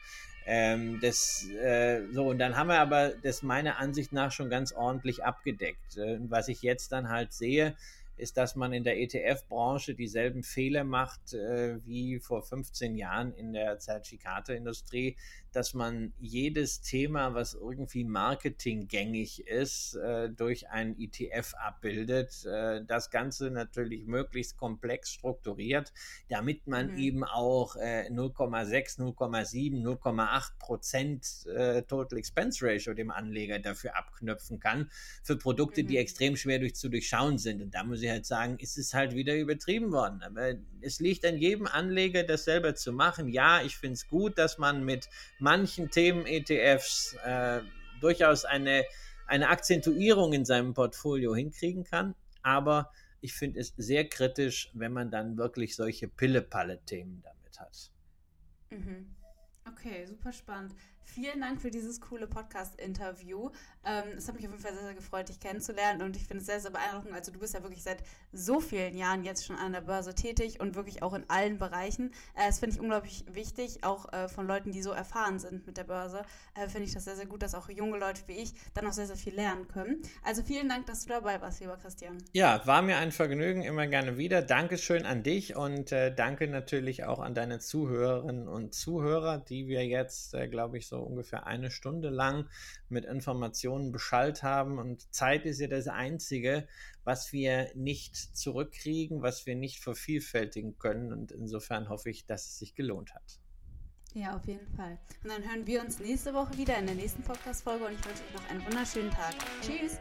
Ähm, das, äh, so, und dann haben wir aber das meiner Ansicht nach schon ganz ordentlich abgedeckt. Äh, was ich jetzt dann halt sehe, ist, dass man in der ETF-Branche dieselben Fehler macht äh, wie vor 15 Jahren in der Zertifikateindustrie, dass man jedes Thema, was irgendwie marketinggängig ist, äh, durch ein ETF abbildet. Äh, das Ganze natürlich möglichst komplex strukturiert, damit man mhm. eben auch 0,6, 0,7, 0,8 Prozent äh, Total Expense Ratio dem Anleger dafür abknöpfen kann für Produkte, mhm. die extrem schwer durch, zu durchschauen sind. Und da muss ich halt sagen, ist es halt wieder übertrieben worden. Aber es liegt an jedem Anleger, das selber zu machen. Ja, ich finde es gut, dass man mit manchen Themen-ETFs äh, durchaus eine, eine Akzentuierung in seinem Portfolio hinkriegen kann. Aber ich finde es sehr kritisch, wenn man dann wirklich solche Pille-Palle-Themen damit hat. Mhm. Okay, super spannend. Vielen Dank für dieses coole Podcast-Interview. Ähm, es hat mich auf jeden Fall sehr, sehr gefreut, dich kennenzulernen und ich finde es sehr, sehr beeindruckend. Also du bist ja wirklich seit so vielen Jahren jetzt schon an der Börse tätig und wirklich auch in allen Bereichen. Äh, das finde ich unglaublich wichtig, auch äh, von Leuten, die so erfahren sind mit der Börse. Äh, finde ich das sehr, sehr gut, dass auch junge Leute wie ich dann noch sehr, sehr viel lernen können. Also vielen Dank, dass du dabei warst, lieber Christian. Ja, war mir ein Vergnügen, immer gerne wieder. Dankeschön an dich und äh, danke natürlich auch an deine Zuhörerinnen und Zuhörer, die wir jetzt, äh, glaube ich, ungefähr eine Stunde lang mit Informationen beschallt haben. Und Zeit ist ja das Einzige, was wir nicht zurückkriegen, was wir nicht vervielfältigen können. Und insofern hoffe ich, dass es sich gelohnt hat. Ja, auf jeden Fall. Und dann hören wir uns nächste Woche wieder in der nächsten Podcast-Folge und ich wünsche euch noch einen wunderschönen Tag. Tschüss!